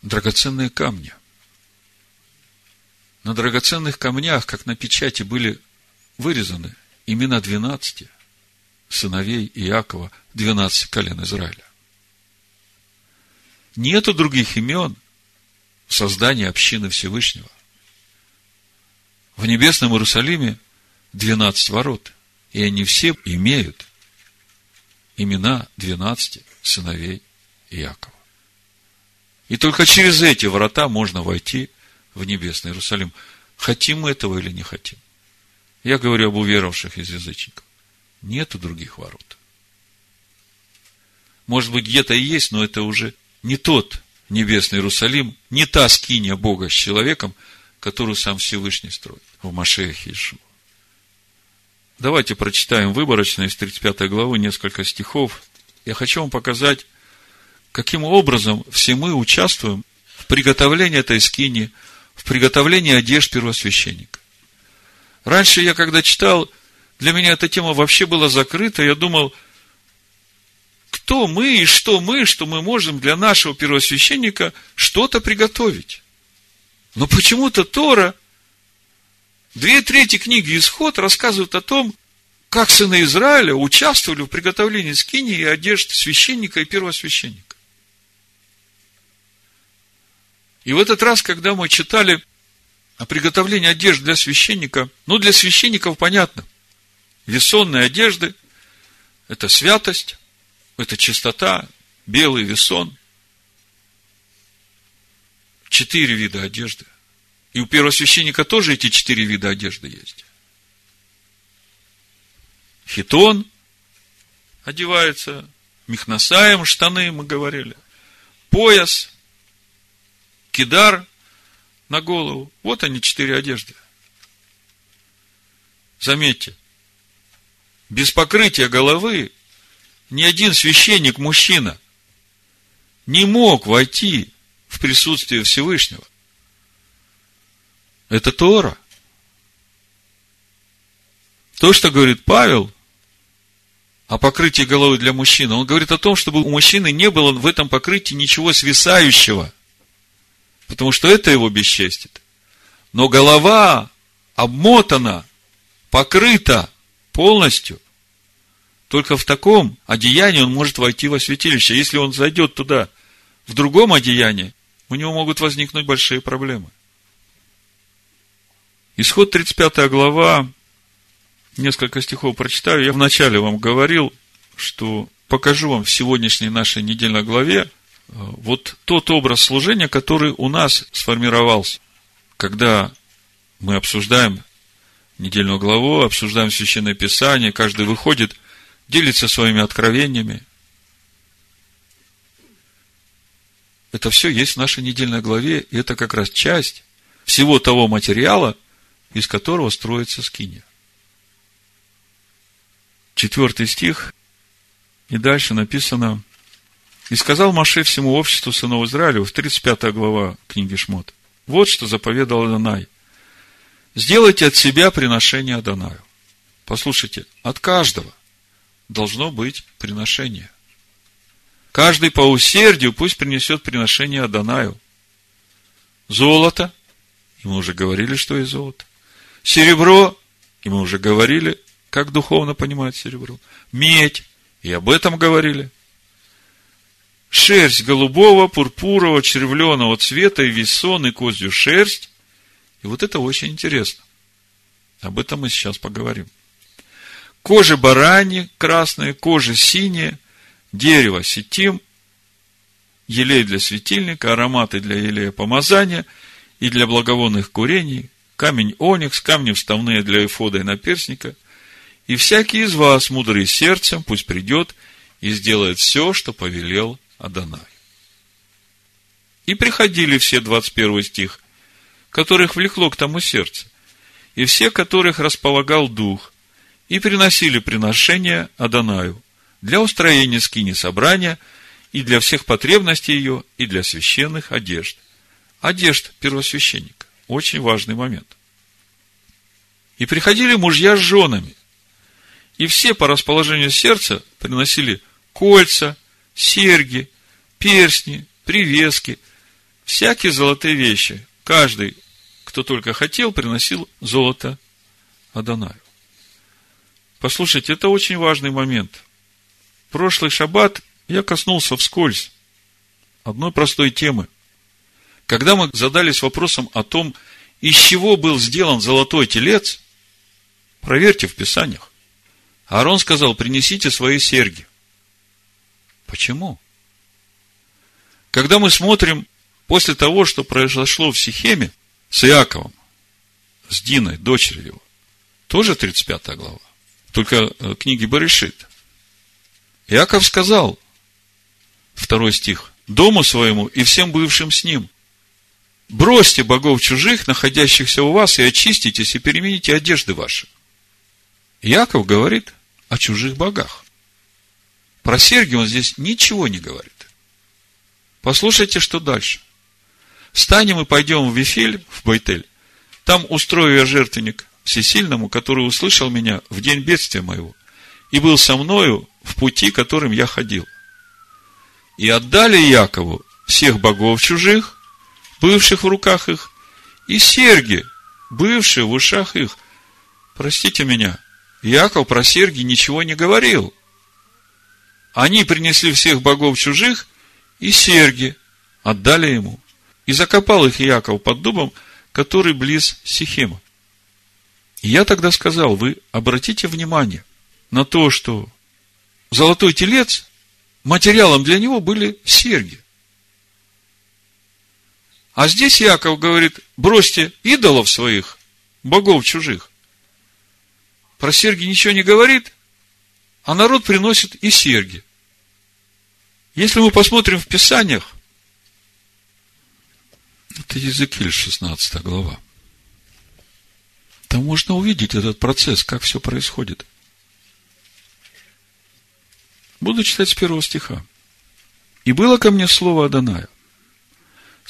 Драгоценные камни. На драгоценных камнях, как на печати, были вырезаны имена двенадцати сыновей Иакова, двенадцати колен Израиля. Нету других имен в создании общины Всевышнего. В небесном Иерусалиме двенадцать ворот – И они все имеют имена 12 сыновей Иакова. И только через эти врата можно войти в небесный Иерусалим. Хотим мы этого или не хотим? Я говорю об уверовавших из язычников. Нету других ворот. Может быть, где-то и есть, но это уже не тот небесный Иерусалим, не та скиния Бога с человеком, которую сам Всевышний строит в Машехе Ишуа. Давайте прочитаем выборочно из 35 главы несколько стихов. Я хочу вам показать, каким образом все мы участвуем в приготовлении этой скини, в приготовлении одежд первосвященника. Раньше я, когда читал, для меня эта тема вообще была закрыта. Я думал, кто мы и что мы, что мы можем для нашего первосвященника что-то приготовить. Но почему-то Тора, две трети книги Исход рассказывают о том, как сыны Израиля участвовали в приготовлении скини и одежд священника и первосвященника. И в этот раз, когда мы читали о приготовлении одежды для священника, ну, для священников понятно. Весонные одежды – это святость, это чистота, белый весон. Четыре вида одежды. И у первосвященника тоже эти четыре вида одежды есть. Хитон одевается, михнасаем, штаны, мы говорили, пояс, кидар на голову. Вот они, четыре одежды. Заметьте, без покрытия головы ни один священник, мужчина, не мог войти в присутствие Всевышнего. Это Тора. То, что говорит Павел о покрытии головы для мужчины, он говорит о том, чтобы у мужчины не было в этом покрытии ничего свисающего – потому что это его бесчестит. Но голова обмотана, покрыта полностью. Только в таком одеянии он может войти во святилище. Если он зайдет туда в другом одеянии, у него могут возникнуть большие проблемы. Исход 35 глава, несколько стихов прочитаю. Я вначале вам говорил, что покажу вам в сегодняшней нашей недельной главе вот тот образ служения, который у нас сформировался, когда мы обсуждаем недельную главу, обсуждаем священное писание, каждый выходит, делится своими откровениями. Это все есть в нашей недельной главе, и это как раз часть всего того материала, из которого строится скиния. Четвертый стих, и дальше написано, и сказал Маше всему обществу сынов Израилю, в 35 глава книги Шмот, вот что заповедал Адонай. Сделайте от себя приношение Адонаю. Послушайте, от каждого должно быть приношение. Каждый по усердию пусть принесет приношение Адонаю. Золото, и мы уже говорили, что есть золото. Серебро, и мы уже говорили, как духовно понимать серебро. Медь, и об этом говорили шерсть голубого, пурпурового, червленого цвета, и весон, и козью шерсть. И вот это очень интересно. Об этом мы сейчас поговорим. Кожа барани красная, кожа синяя, дерево сетим, елей для светильника, ароматы для елея помазания и для благовонных курений, камень оникс, камни вставные для эфода и наперсника. И всякий из вас, мудрый сердцем, пусть придет и сделает все, что повелел Адонай. И приходили все, 21 стих, которых влекло к тому сердце, и все, которых располагал дух, и приносили приношения Адонаю для устроения скини собрания и для всех потребностей ее, и для священных одежд. Одежд первосвященника. Очень важный момент. И приходили мужья с женами, и все по расположению сердца приносили кольца, серьги, перстни, привески, всякие золотые вещи. Каждый, кто только хотел, приносил золото Адонаю. Послушайте, это очень важный момент. Прошлый шаббат я коснулся вскользь одной простой темы. Когда мы задались вопросом о том, из чего был сделан золотой телец, проверьте в Писаниях. Аарон сказал, принесите свои серьги. Почему? Когда мы смотрим после того, что произошло в Сихеме с Иаковом, с Диной, дочерью его, тоже 35 глава, только э, книги Баришит. Иаков сказал, второй стих, дому своему и всем бывшим с ним, бросьте богов чужих, находящихся у вас, и очиститесь, и перемените одежды ваши. Иаков говорит о чужих богах. Про серги он здесь ничего не говорит. Послушайте, что дальше. Встанем и пойдем в Вифель, в Байтель. Там устрою я жертвенник всесильному, который услышал меня в день бедствия моего и был со мною в пути, которым я ходил. И отдали Якову всех богов чужих, бывших в руках их, и серги, бывшие в ушах их. Простите меня, Яков про серги ничего не говорил. Они принесли всех богов чужих и серги отдали ему. И закопал их Яков под дубом, который близ Сихема. И я тогда сказал, вы обратите внимание на то, что золотой телец, материалом для него были серьги. А здесь Яков говорит, бросьте идолов своих, богов чужих. Про серьги ничего не говорит, а народ приносит и серьги. Если мы посмотрим в Писаниях, это Языкиль, 16 глава. Там можно увидеть этот процесс, как все происходит. Буду читать с первого стиха. «И было ко мне слово Аданая.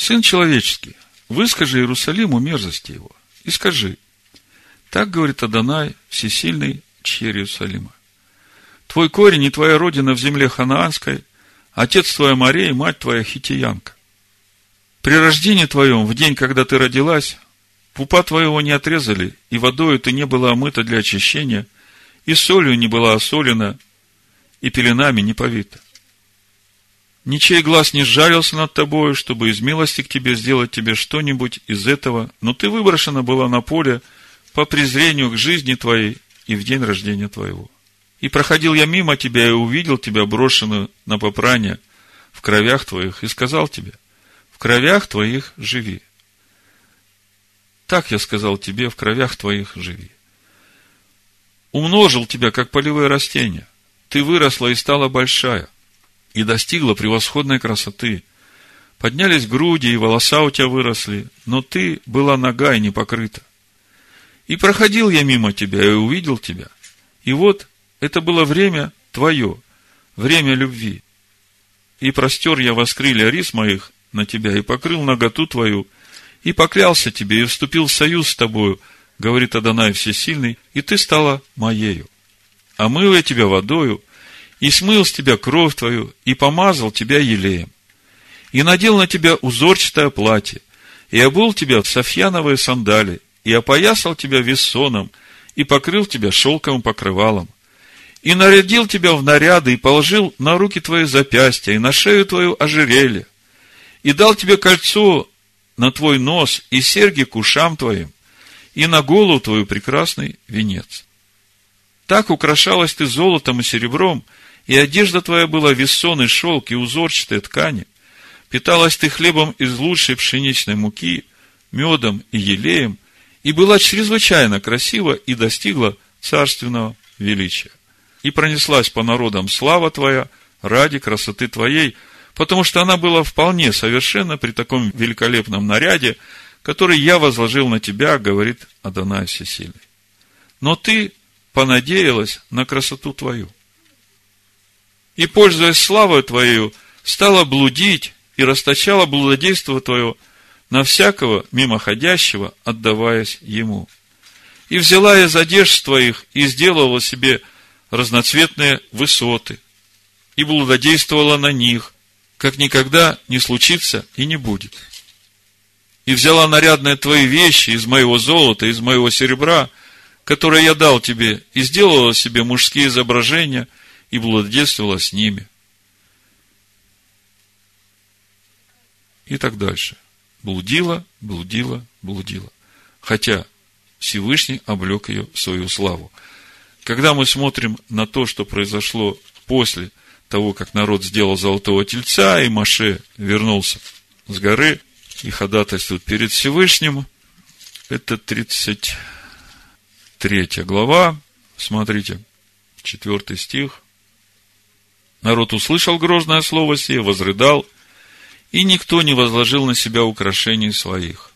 Сын человеческий, выскажи Иерусалиму мерзости его, и скажи, так говорит Адонай, всесильный черь Иерусалима. Твой корень и твоя родина в земле ханаанской, отец твоя Мария и мать твоя хитиянка. При рождении твоем, в день, когда ты родилась, пупа твоего не отрезали, и водою ты не была омыта для очищения, и солью не была осолена, и пеленами не повита. Ничей глаз не сжалился над тобою, чтобы из милости к тебе сделать тебе что-нибудь из этого, но ты выброшена была на поле по презрению к жизни твоей и в день рождения твоего. И проходил я мимо тебя и увидел тебя брошенную на попрание в кровях твоих, и сказал тебе, кровях твоих живи. Так я сказал тебе, в кровях твоих живи. Умножил тебя, как полевое растение. Ты выросла и стала большая, и достигла превосходной красоты. Поднялись груди, и волоса у тебя выросли, но ты была нога и не покрыта. И проходил я мимо тебя, и увидел тебя. И вот, это было время твое, время любви. И простер я воскрылья рис моих, на тебя и покрыл наготу твою, и поклялся тебе, и вступил в союз с тобою, говорит Адонай Всесильный, и ты стала моею. Омыл я тебя водою, и смыл с тебя кровь твою, и помазал тебя елеем. И надел на тебя узорчатое платье, и обул тебя в софьяновые сандали, и опоясал тебя вессоном, и покрыл тебя шелковым покрывалом, и нарядил тебя в наряды, и положил на руки твои запястья, и на шею твою ожерелье, и дал тебе кольцо на твой нос и серьги к ушам твоим, и на голову твою прекрасный венец. Так украшалась ты золотом и серебром, и одежда твоя была весоный шелк и узорчатые ткани. Питалась ты хлебом из лучшей пшеничной муки, медом и елеем, и была чрезвычайно красива и достигла царственного величия. И пронеслась по народам слава твоя ради красоты твоей – потому что она была вполне совершенна при таком великолепном наряде, который я возложил на тебя, говорит Адонай Всесильный. Но ты понадеялась на красоту твою. И, пользуясь славой твоей, стала блудить и расточала блудодейство твое на всякого мимоходящего, отдаваясь ему. И взяла из одежд твоих и сделала себе разноцветные высоты, и блудодействовала на них, как никогда не случится и не будет. И взяла нарядные твои вещи из моего золота, из моего серебра, которое я дал тебе, и сделала себе мужские изображения, и блудодействовала с ними. И так дальше. Блудила, блудила, блудила. Хотя Всевышний облег ее в свою славу. когда мы смотрим на то, что произошло после того, как народ сделал золотого тельца, и Маше вернулся с горы и ходатайствует перед Всевышним, это 33 глава, смотрите, 4 стих. Народ услышал грозное слово сие, возрыдал, и никто не возложил на себя украшений своих.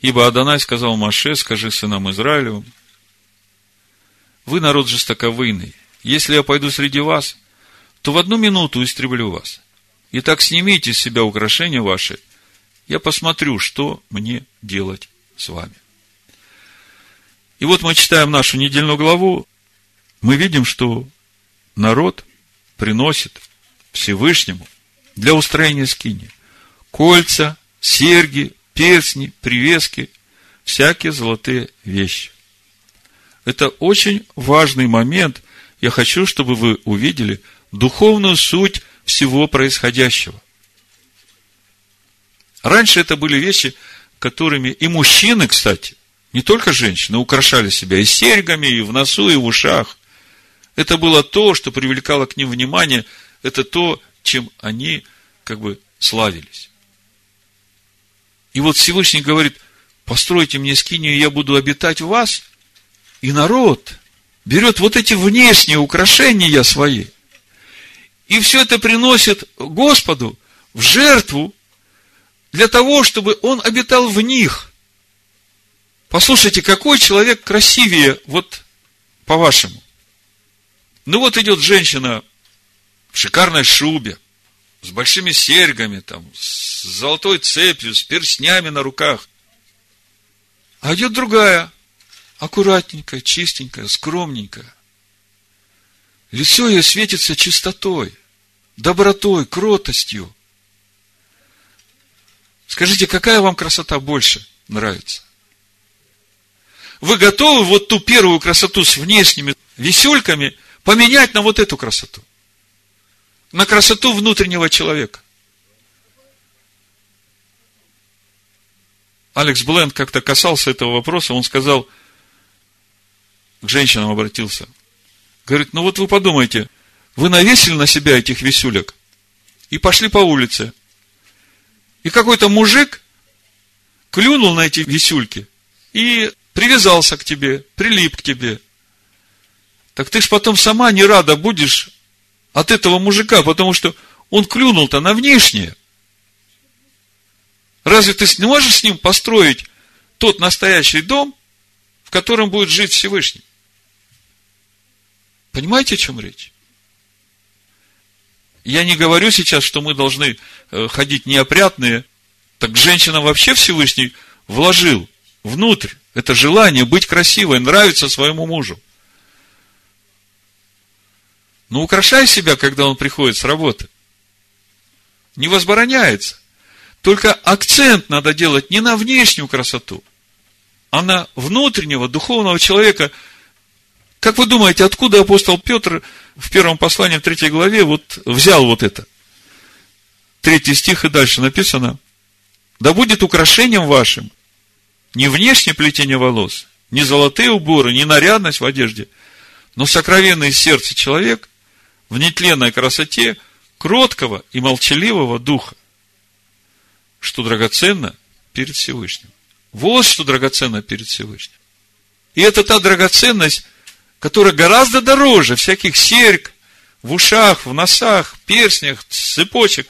Ибо Адонай сказал Маше, скажи сынам Израилю, вы народ жестоковыйный. Если я пойду среди вас, то в одну минуту истреблю вас. Итак, снимите с себя украшения ваши, я посмотрю, что мне делать с вами. И вот мы читаем нашу недельную главу, мы видим, что народ приносит Всевышнему для устроения скини кольца, серьги, перстни, привески, всякие золотые вещи. Это очень важный момент. Я хочу, чтобы вы увидели духовную суть всего происходящего. Раньше это были вещи, которыми и мужчины, кстати, не только женщины, украшали себя и серьгами, и в носу, и в ушах. Это было то, что привлекало к ним внимание, это то, чем они как бы славились. И вот Всевышний говорит, постройте мне скинию, я буду обитать в вас. И народ берет вот эти внешние украшения свои, и все это приносит Господу в жертву для того, чтобы он обитал в них. Послушайте, какой человек красивее, вот по-вашему? Ну вот идет женщина в шикарной шубе, с большими серьгами, там, с золотой цепью, с перстнями на руках. А идет другая, аккуратненькая, чистенькая, скромненькая. Лицо ее светится чистотой, добротой, кротостью. Скажите, какая вам красота больше нравится? Вы готовы вот ту первую красоту с внешними весельками поменять на вот эту красоту? на красоту внутреннего человека. Алекс Бленд как-то касался этого вопроса, он сказал, к женщинам обратился, говорит, ну вот вы подумайте, вы навесили на себя этих висюлек и пошли по улице, и какой-то мужик клюнул на эти висюльки и привязался к тебе, прилип к тебе. Так ты ж потом сама не рада будешь от этого мужика, потому что он клюнул-то на внешнее. Разве ты не можешь с ним построить тот настоящий дом, в котором будет жить Всевышний? Понимаете, о чем речь? Я не говорю сейчас, что мы должны э, ходить неопрятные. Так женщина вообще Всевышний вложил внутрь это желание быть красивой, нравиться своему мужу. Но украшай себя, когда он приходит с работы. Не возбороняется. Только акцент надо делать не на внешнюю красоту, а на внутреннего, духовного человека. Как вы думаете, откуда апостол Петр в первом послании, в третьей главе, вот взял вот это? Третий стих и дальше написано. Да будет украшением вашим не внешнее плетение волос, не золотые уборы, не нарядность в одежде, но сокровенный сердце человек, в нетленной красоте кроткого и молчаливого духа, что драгоценно перед Всевышним. Вот что драгоценно перед Всевышним. И это та драгоценность, которая гораздо дороже всяких серьг в ушах, в носах, перстнях, цепочек.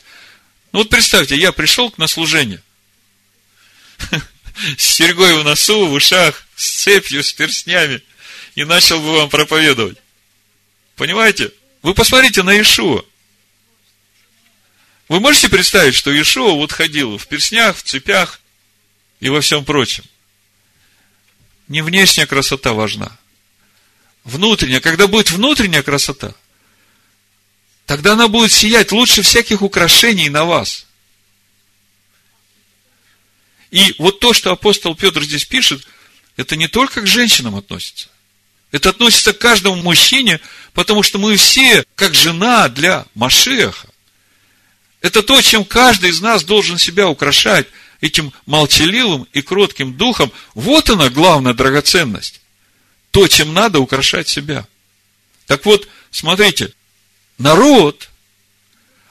Ну вот представьте, я пришел на служение с серьгой в носу, в ушах, с цепью, с перстнями и начал бы вам проповедовать. Понимаете? Вы посмотрите на Ишуа. Вы можете представить, что Ишуа вот ходил в перснях, в цепях и во всем прочем? Не внешняя красота важна. Внутренняя. Когда будет внутренняя красота, тогда она будет сиять лучше всяких украшений на вас. И вот то, что апостол Петр здесь пишет, это не только к женщинам относится. Это относится к каждому мужчине, потому что мы все, как жена для Машеха. Это то, чем каждый из нас должен себя украшать, этим молчаливым и кротким духом. Вот она главная драгоценность. То, чем надо украшать себя – Так вот, смотрите, народ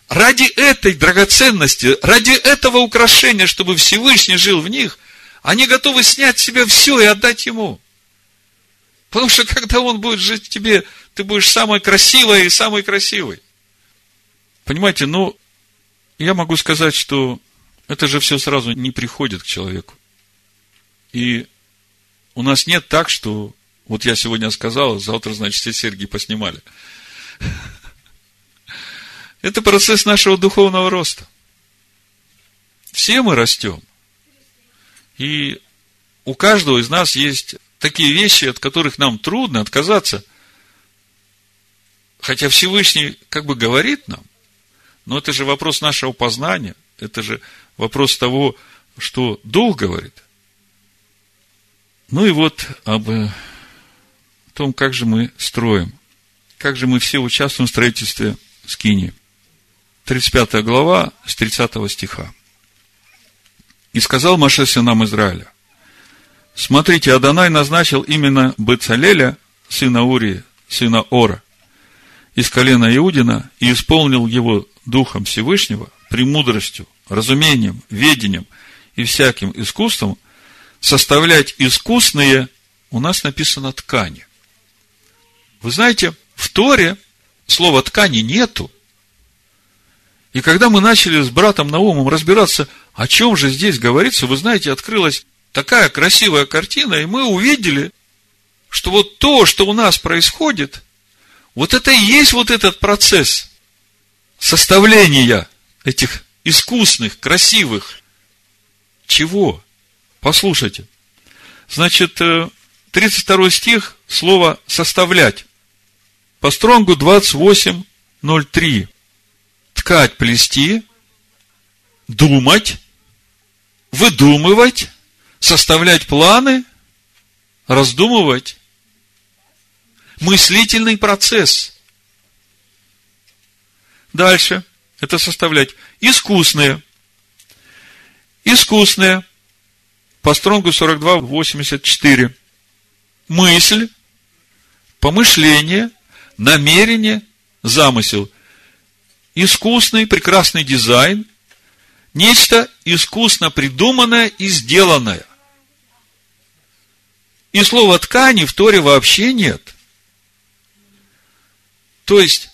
ради этой драгоценности, ради этого украшения, чтобы Всевышний жил в них, они готовы снять с себя все и отдать ему. Потому что когда он будет жить в тебе, ты будешь самой красивой и самой красивой. Понимаете, ну, я могу сказать, что это же все сразу не приходит к человеку. И у нас нет так, что вот я сегодня сказал, завтра, значит, все серьги поснимали. Это процесс нашего духовного роста. Все мы растем. И у каждого из нас есть такие вещи, от которых нам трудно отказаться. Хотя Всевышний как бы говорит нам, но это же вопрос нашего познания, это же вопрос того, что Дух говорит. Ну и вот об том, как же мы строим, как же мы все участвуем в строительстве Скинии. 35 глава, с 30 стиха. «И сказал Маше сынам Израиля, смотрите, Адонай назначил именно Бецалеля, сына Урии, сына Ора, из колена Иудина, и исполнил его Духом Всевышнего, премудростью, разумением, ведением и всяким искусством, составлять искусные, у нас написано ткани. Вы знаете, в Торе слова ткани нету. И когда мы начали с братом Наумом разбираться, о чем же здесь говорится, вы знаете, открылась такая красивая картина, и мы увидели, что вот то, что у нас происходит, вот это и есть вот этот процесс составления этих искусных, красивых. Чего? Послушайте. Значит, 32 э, стих, слово «составлять». По стронгу 28.03. Ткать, плести, думать, выдумывать, составлять планы, раздумывать. Мыслительный процесс. Дальше. Это составлять. Искусные. Искусные. По стронгу 42.84. Мысль, помышление – намерение, замысел. Искусный, прекрасный дизайн, нечто искусно придуманное и сделанное. И слова ткани в Торе вообще нет. То есть,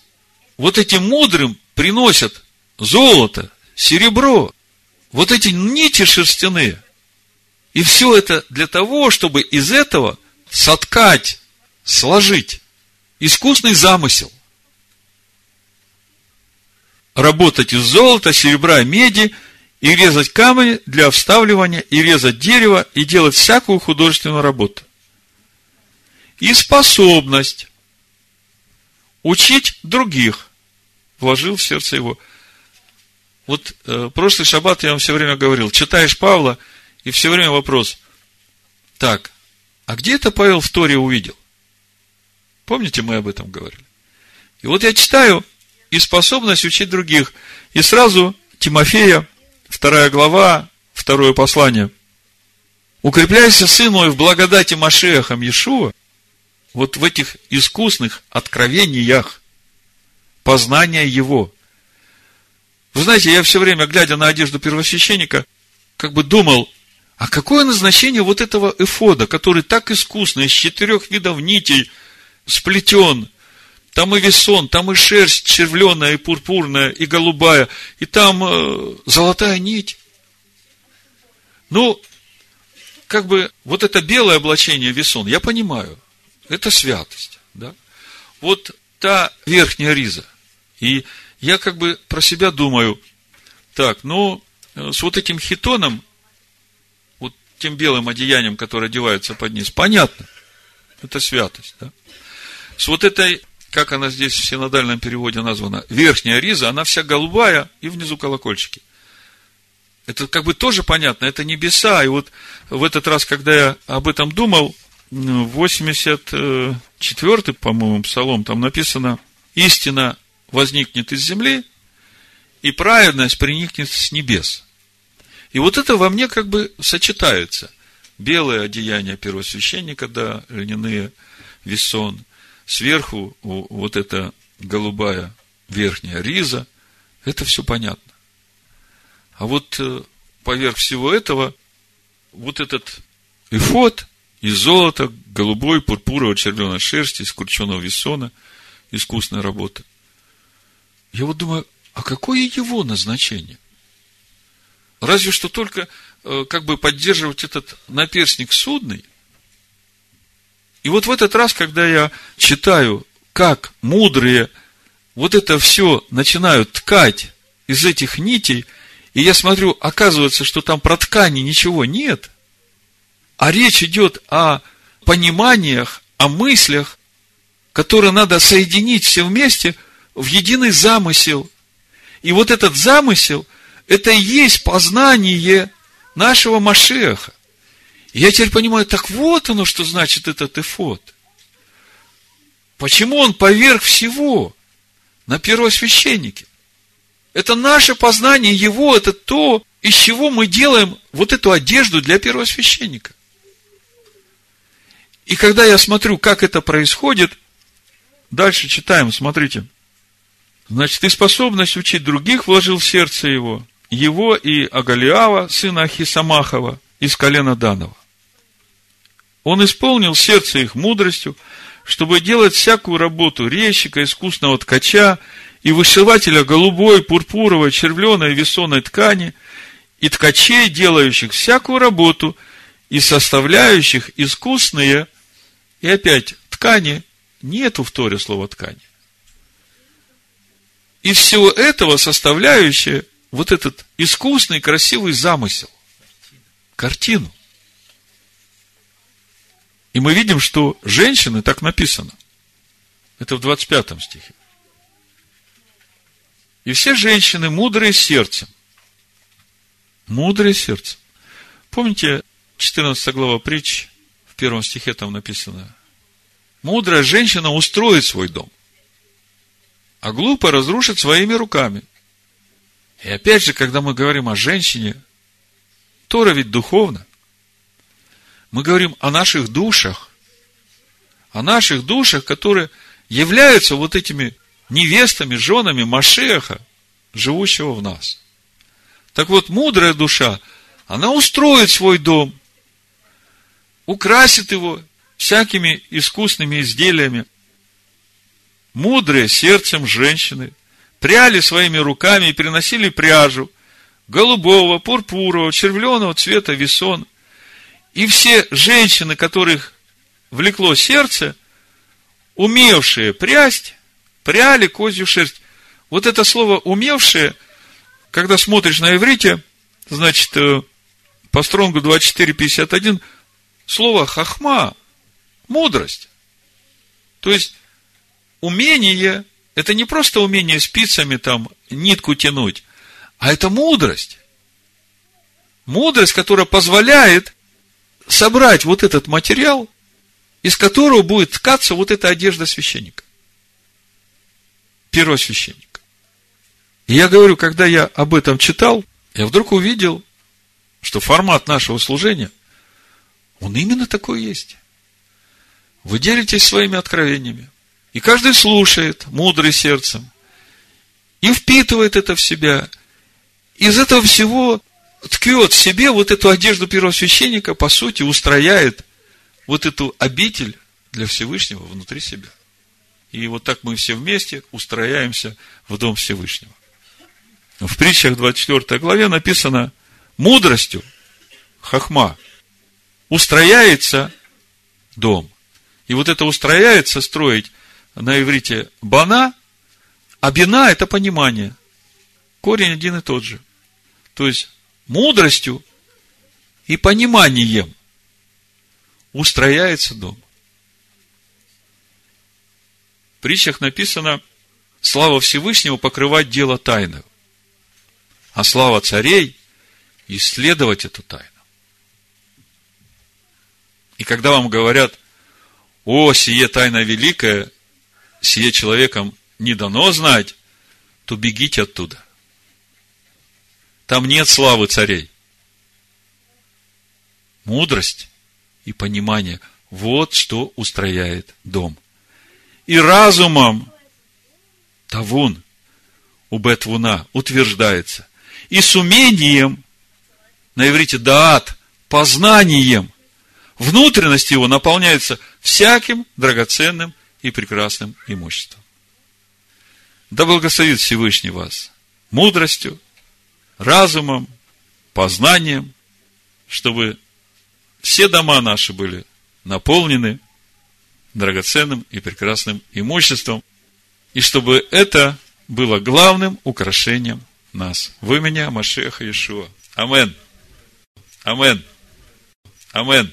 вот этим мудрым приносят золото, серебро, вот эти нити шерстяные. И все это для того, чтобы из этого соткать, сложить искусный замысел. Работать из золота, серебра, меди и резать камни для вставливания, и резать дерево, и делать всякую художественную работу. И способность учить других вложил в сердце его. Вот э, прошлый шаббат я вам все время говорил, читаешь Павла, и все время вопрос, так, а где это Павел в Торе увидел? Помните, мы об этом говорили? И вот я читаю, и способность учить других. И сразу Тимофея, вторая глава, второе послание. Укрепляйся, сын мой, в благодати Машехам Иешуа, вот в этих искусных откровениях, познания Его. Вы знаете, я все время, глядя на одежду первосвященника, как бы думал, а какое назначение вот этого эфода, который так искусно, из четырех видов нитей – сплетен. Там и весон, там и шерсть червленая, и пурпурная, и голубая, и там э, золотая нить. Ну, как бы, вот это белое облачение весон, я понимаю, это святость, да. Вот та верхняя риза. И я как бы про себя думаю, так, ну, с вот этим хитоном, вот тем белым одеянием, которое одевается под низ, понятно, это святость, да с вот этой, как она здесь в синодальном переводе названа, верхняя риза, она вся голубая и внизу колокольчики. Это как бы тоже понятно, это небеса. И вот в этот раз, когда я об этом думал, 84-й, по-моему, псалом, там написано, истина возникнет из земли, и праведность приникнет с небес. И вот это во мне как бы сочетается. Белое одеяние первосвященника, да, льняные весон, сверху вот эта голубая верхняя риза, это все понятно. А вот э, поверх всего этого, вот этот эфот из золота, голубой, пурпуровой, червленой шерсти, из крученого весона, искусная работа. Я вот думаю, а какое его назначение? Разве что только э, как бы поддерживать этот наперстник судный. И вот в этот раз, когда я читаю, как мудрые вот это все начинают ткать из этих нитей, и я смотрю, оказывается, что там про ткани ничего нет, а речь идет о пониманиях, о мыслях, которые надо соединить все вместе в единый замысел. И вот этот замысел, это и есть познание нашего Машеха. Я теперь понимаю, так вот оно, что значит этот эфот. Почему он поверх всего на первосвященнике? Это наше познание его, это то, из чего мы делаем вот эту одежду для первосвященника. И когда я смотрю, как это происходит, дальше читаем, смотрите. Значит, и способность учить других вложил в сердце его, его и Агалиава, сына Ахисамахова, из колена Данова. Он исполнил сердце их мудростью, чтобы делать всякую работу резчика, искусного ткача и вышивателя голубой, пурпуровой, червленой, весоной ткани, и ткачей, делающих всякую работу, и составляющих искусные и опять, ткани, нету в Торе слова ткани. И всего этого составляющая вот этот искусный, красивый замысел. Картину. И мы видим, что женщины, так написано. Это в 25 стихе. И все женщины мудрые сердцем. Мудрые сердцем. Помните, 14 глава притч, первом стихе там написано, мудрая женщина устроит свой дом, а глупо разрушит своими руками. И опять же, когда мы говорим о женщине, Тора ведь духовно. Мы говорим о наших душах, о наших душах, которые являются вот этими невестами, женами Машеха, живущего в нас. Так вот, мудрая душа, она устроит свой дом, украсит его всякими искусными изделиями. Мудрые сердцем женщины пряли своими руками и приносили пряжу голубого, пурпурового, червленого цвета весон. И все женщины, которых влекло сердце, умевшие прясть, пряли козью шерсть. Вот это слово «умевшие», когда смотришь на иврите, значит, э, по стронгу 2451, слово хахма – мудрость. То есть, умение – это не просто умение спицами там нитку тянуть, а это мудрость. Мудрость, которая позволяет собрать вот этот материал, из которого будет ткаться вот эта одежда священника. Первосвященника. И я говорю, когда я об этом читал, я вдруг увидел, что формат нашего служения – он именно такой есть. Вы делитесь своими откровениями. И каждый слушает, мудрый сердцем, и впитывает это в себя. Из этого всего ткет себе вот эту одежду первосвященника, по сути, устрояет вот эту обитель для Всевышнего внутри себя. И вот так мы все вместе устрояемся в Дом Всевышнего. В притчах 24 главе написано мудростью, хахма – устрояется дом. И вот это устрояется строить на иврите бана, а бина – это понимание. Корень один и тот же. То есть, мудростью и пониманием устрояется дом. В притчах написано, слава Всевышнего покрывать дело тайны, а слава царей исследовать эту тайну. И когда вам говорят, о, сие тайна великая, сие человеком не дано знать, то бегите оттуда. Там нет славы царей. Мудрость и понимание – вот что устрояет дом. и разумом тавун, убетвуна, утверждается, и с умением, на иврите даат, познанием, внутренность его наполняется всяким драгоценным и прекрасным имуществом. Да благословит Всевышний вас мудростью, разумом, познанием, чтобы все дома наши были наполнены драгоценным и прекрасным имуществом, и чтобы это было главным украшением нас. Вы меня, Машеха Иешуа. Амен. Амен. Амен.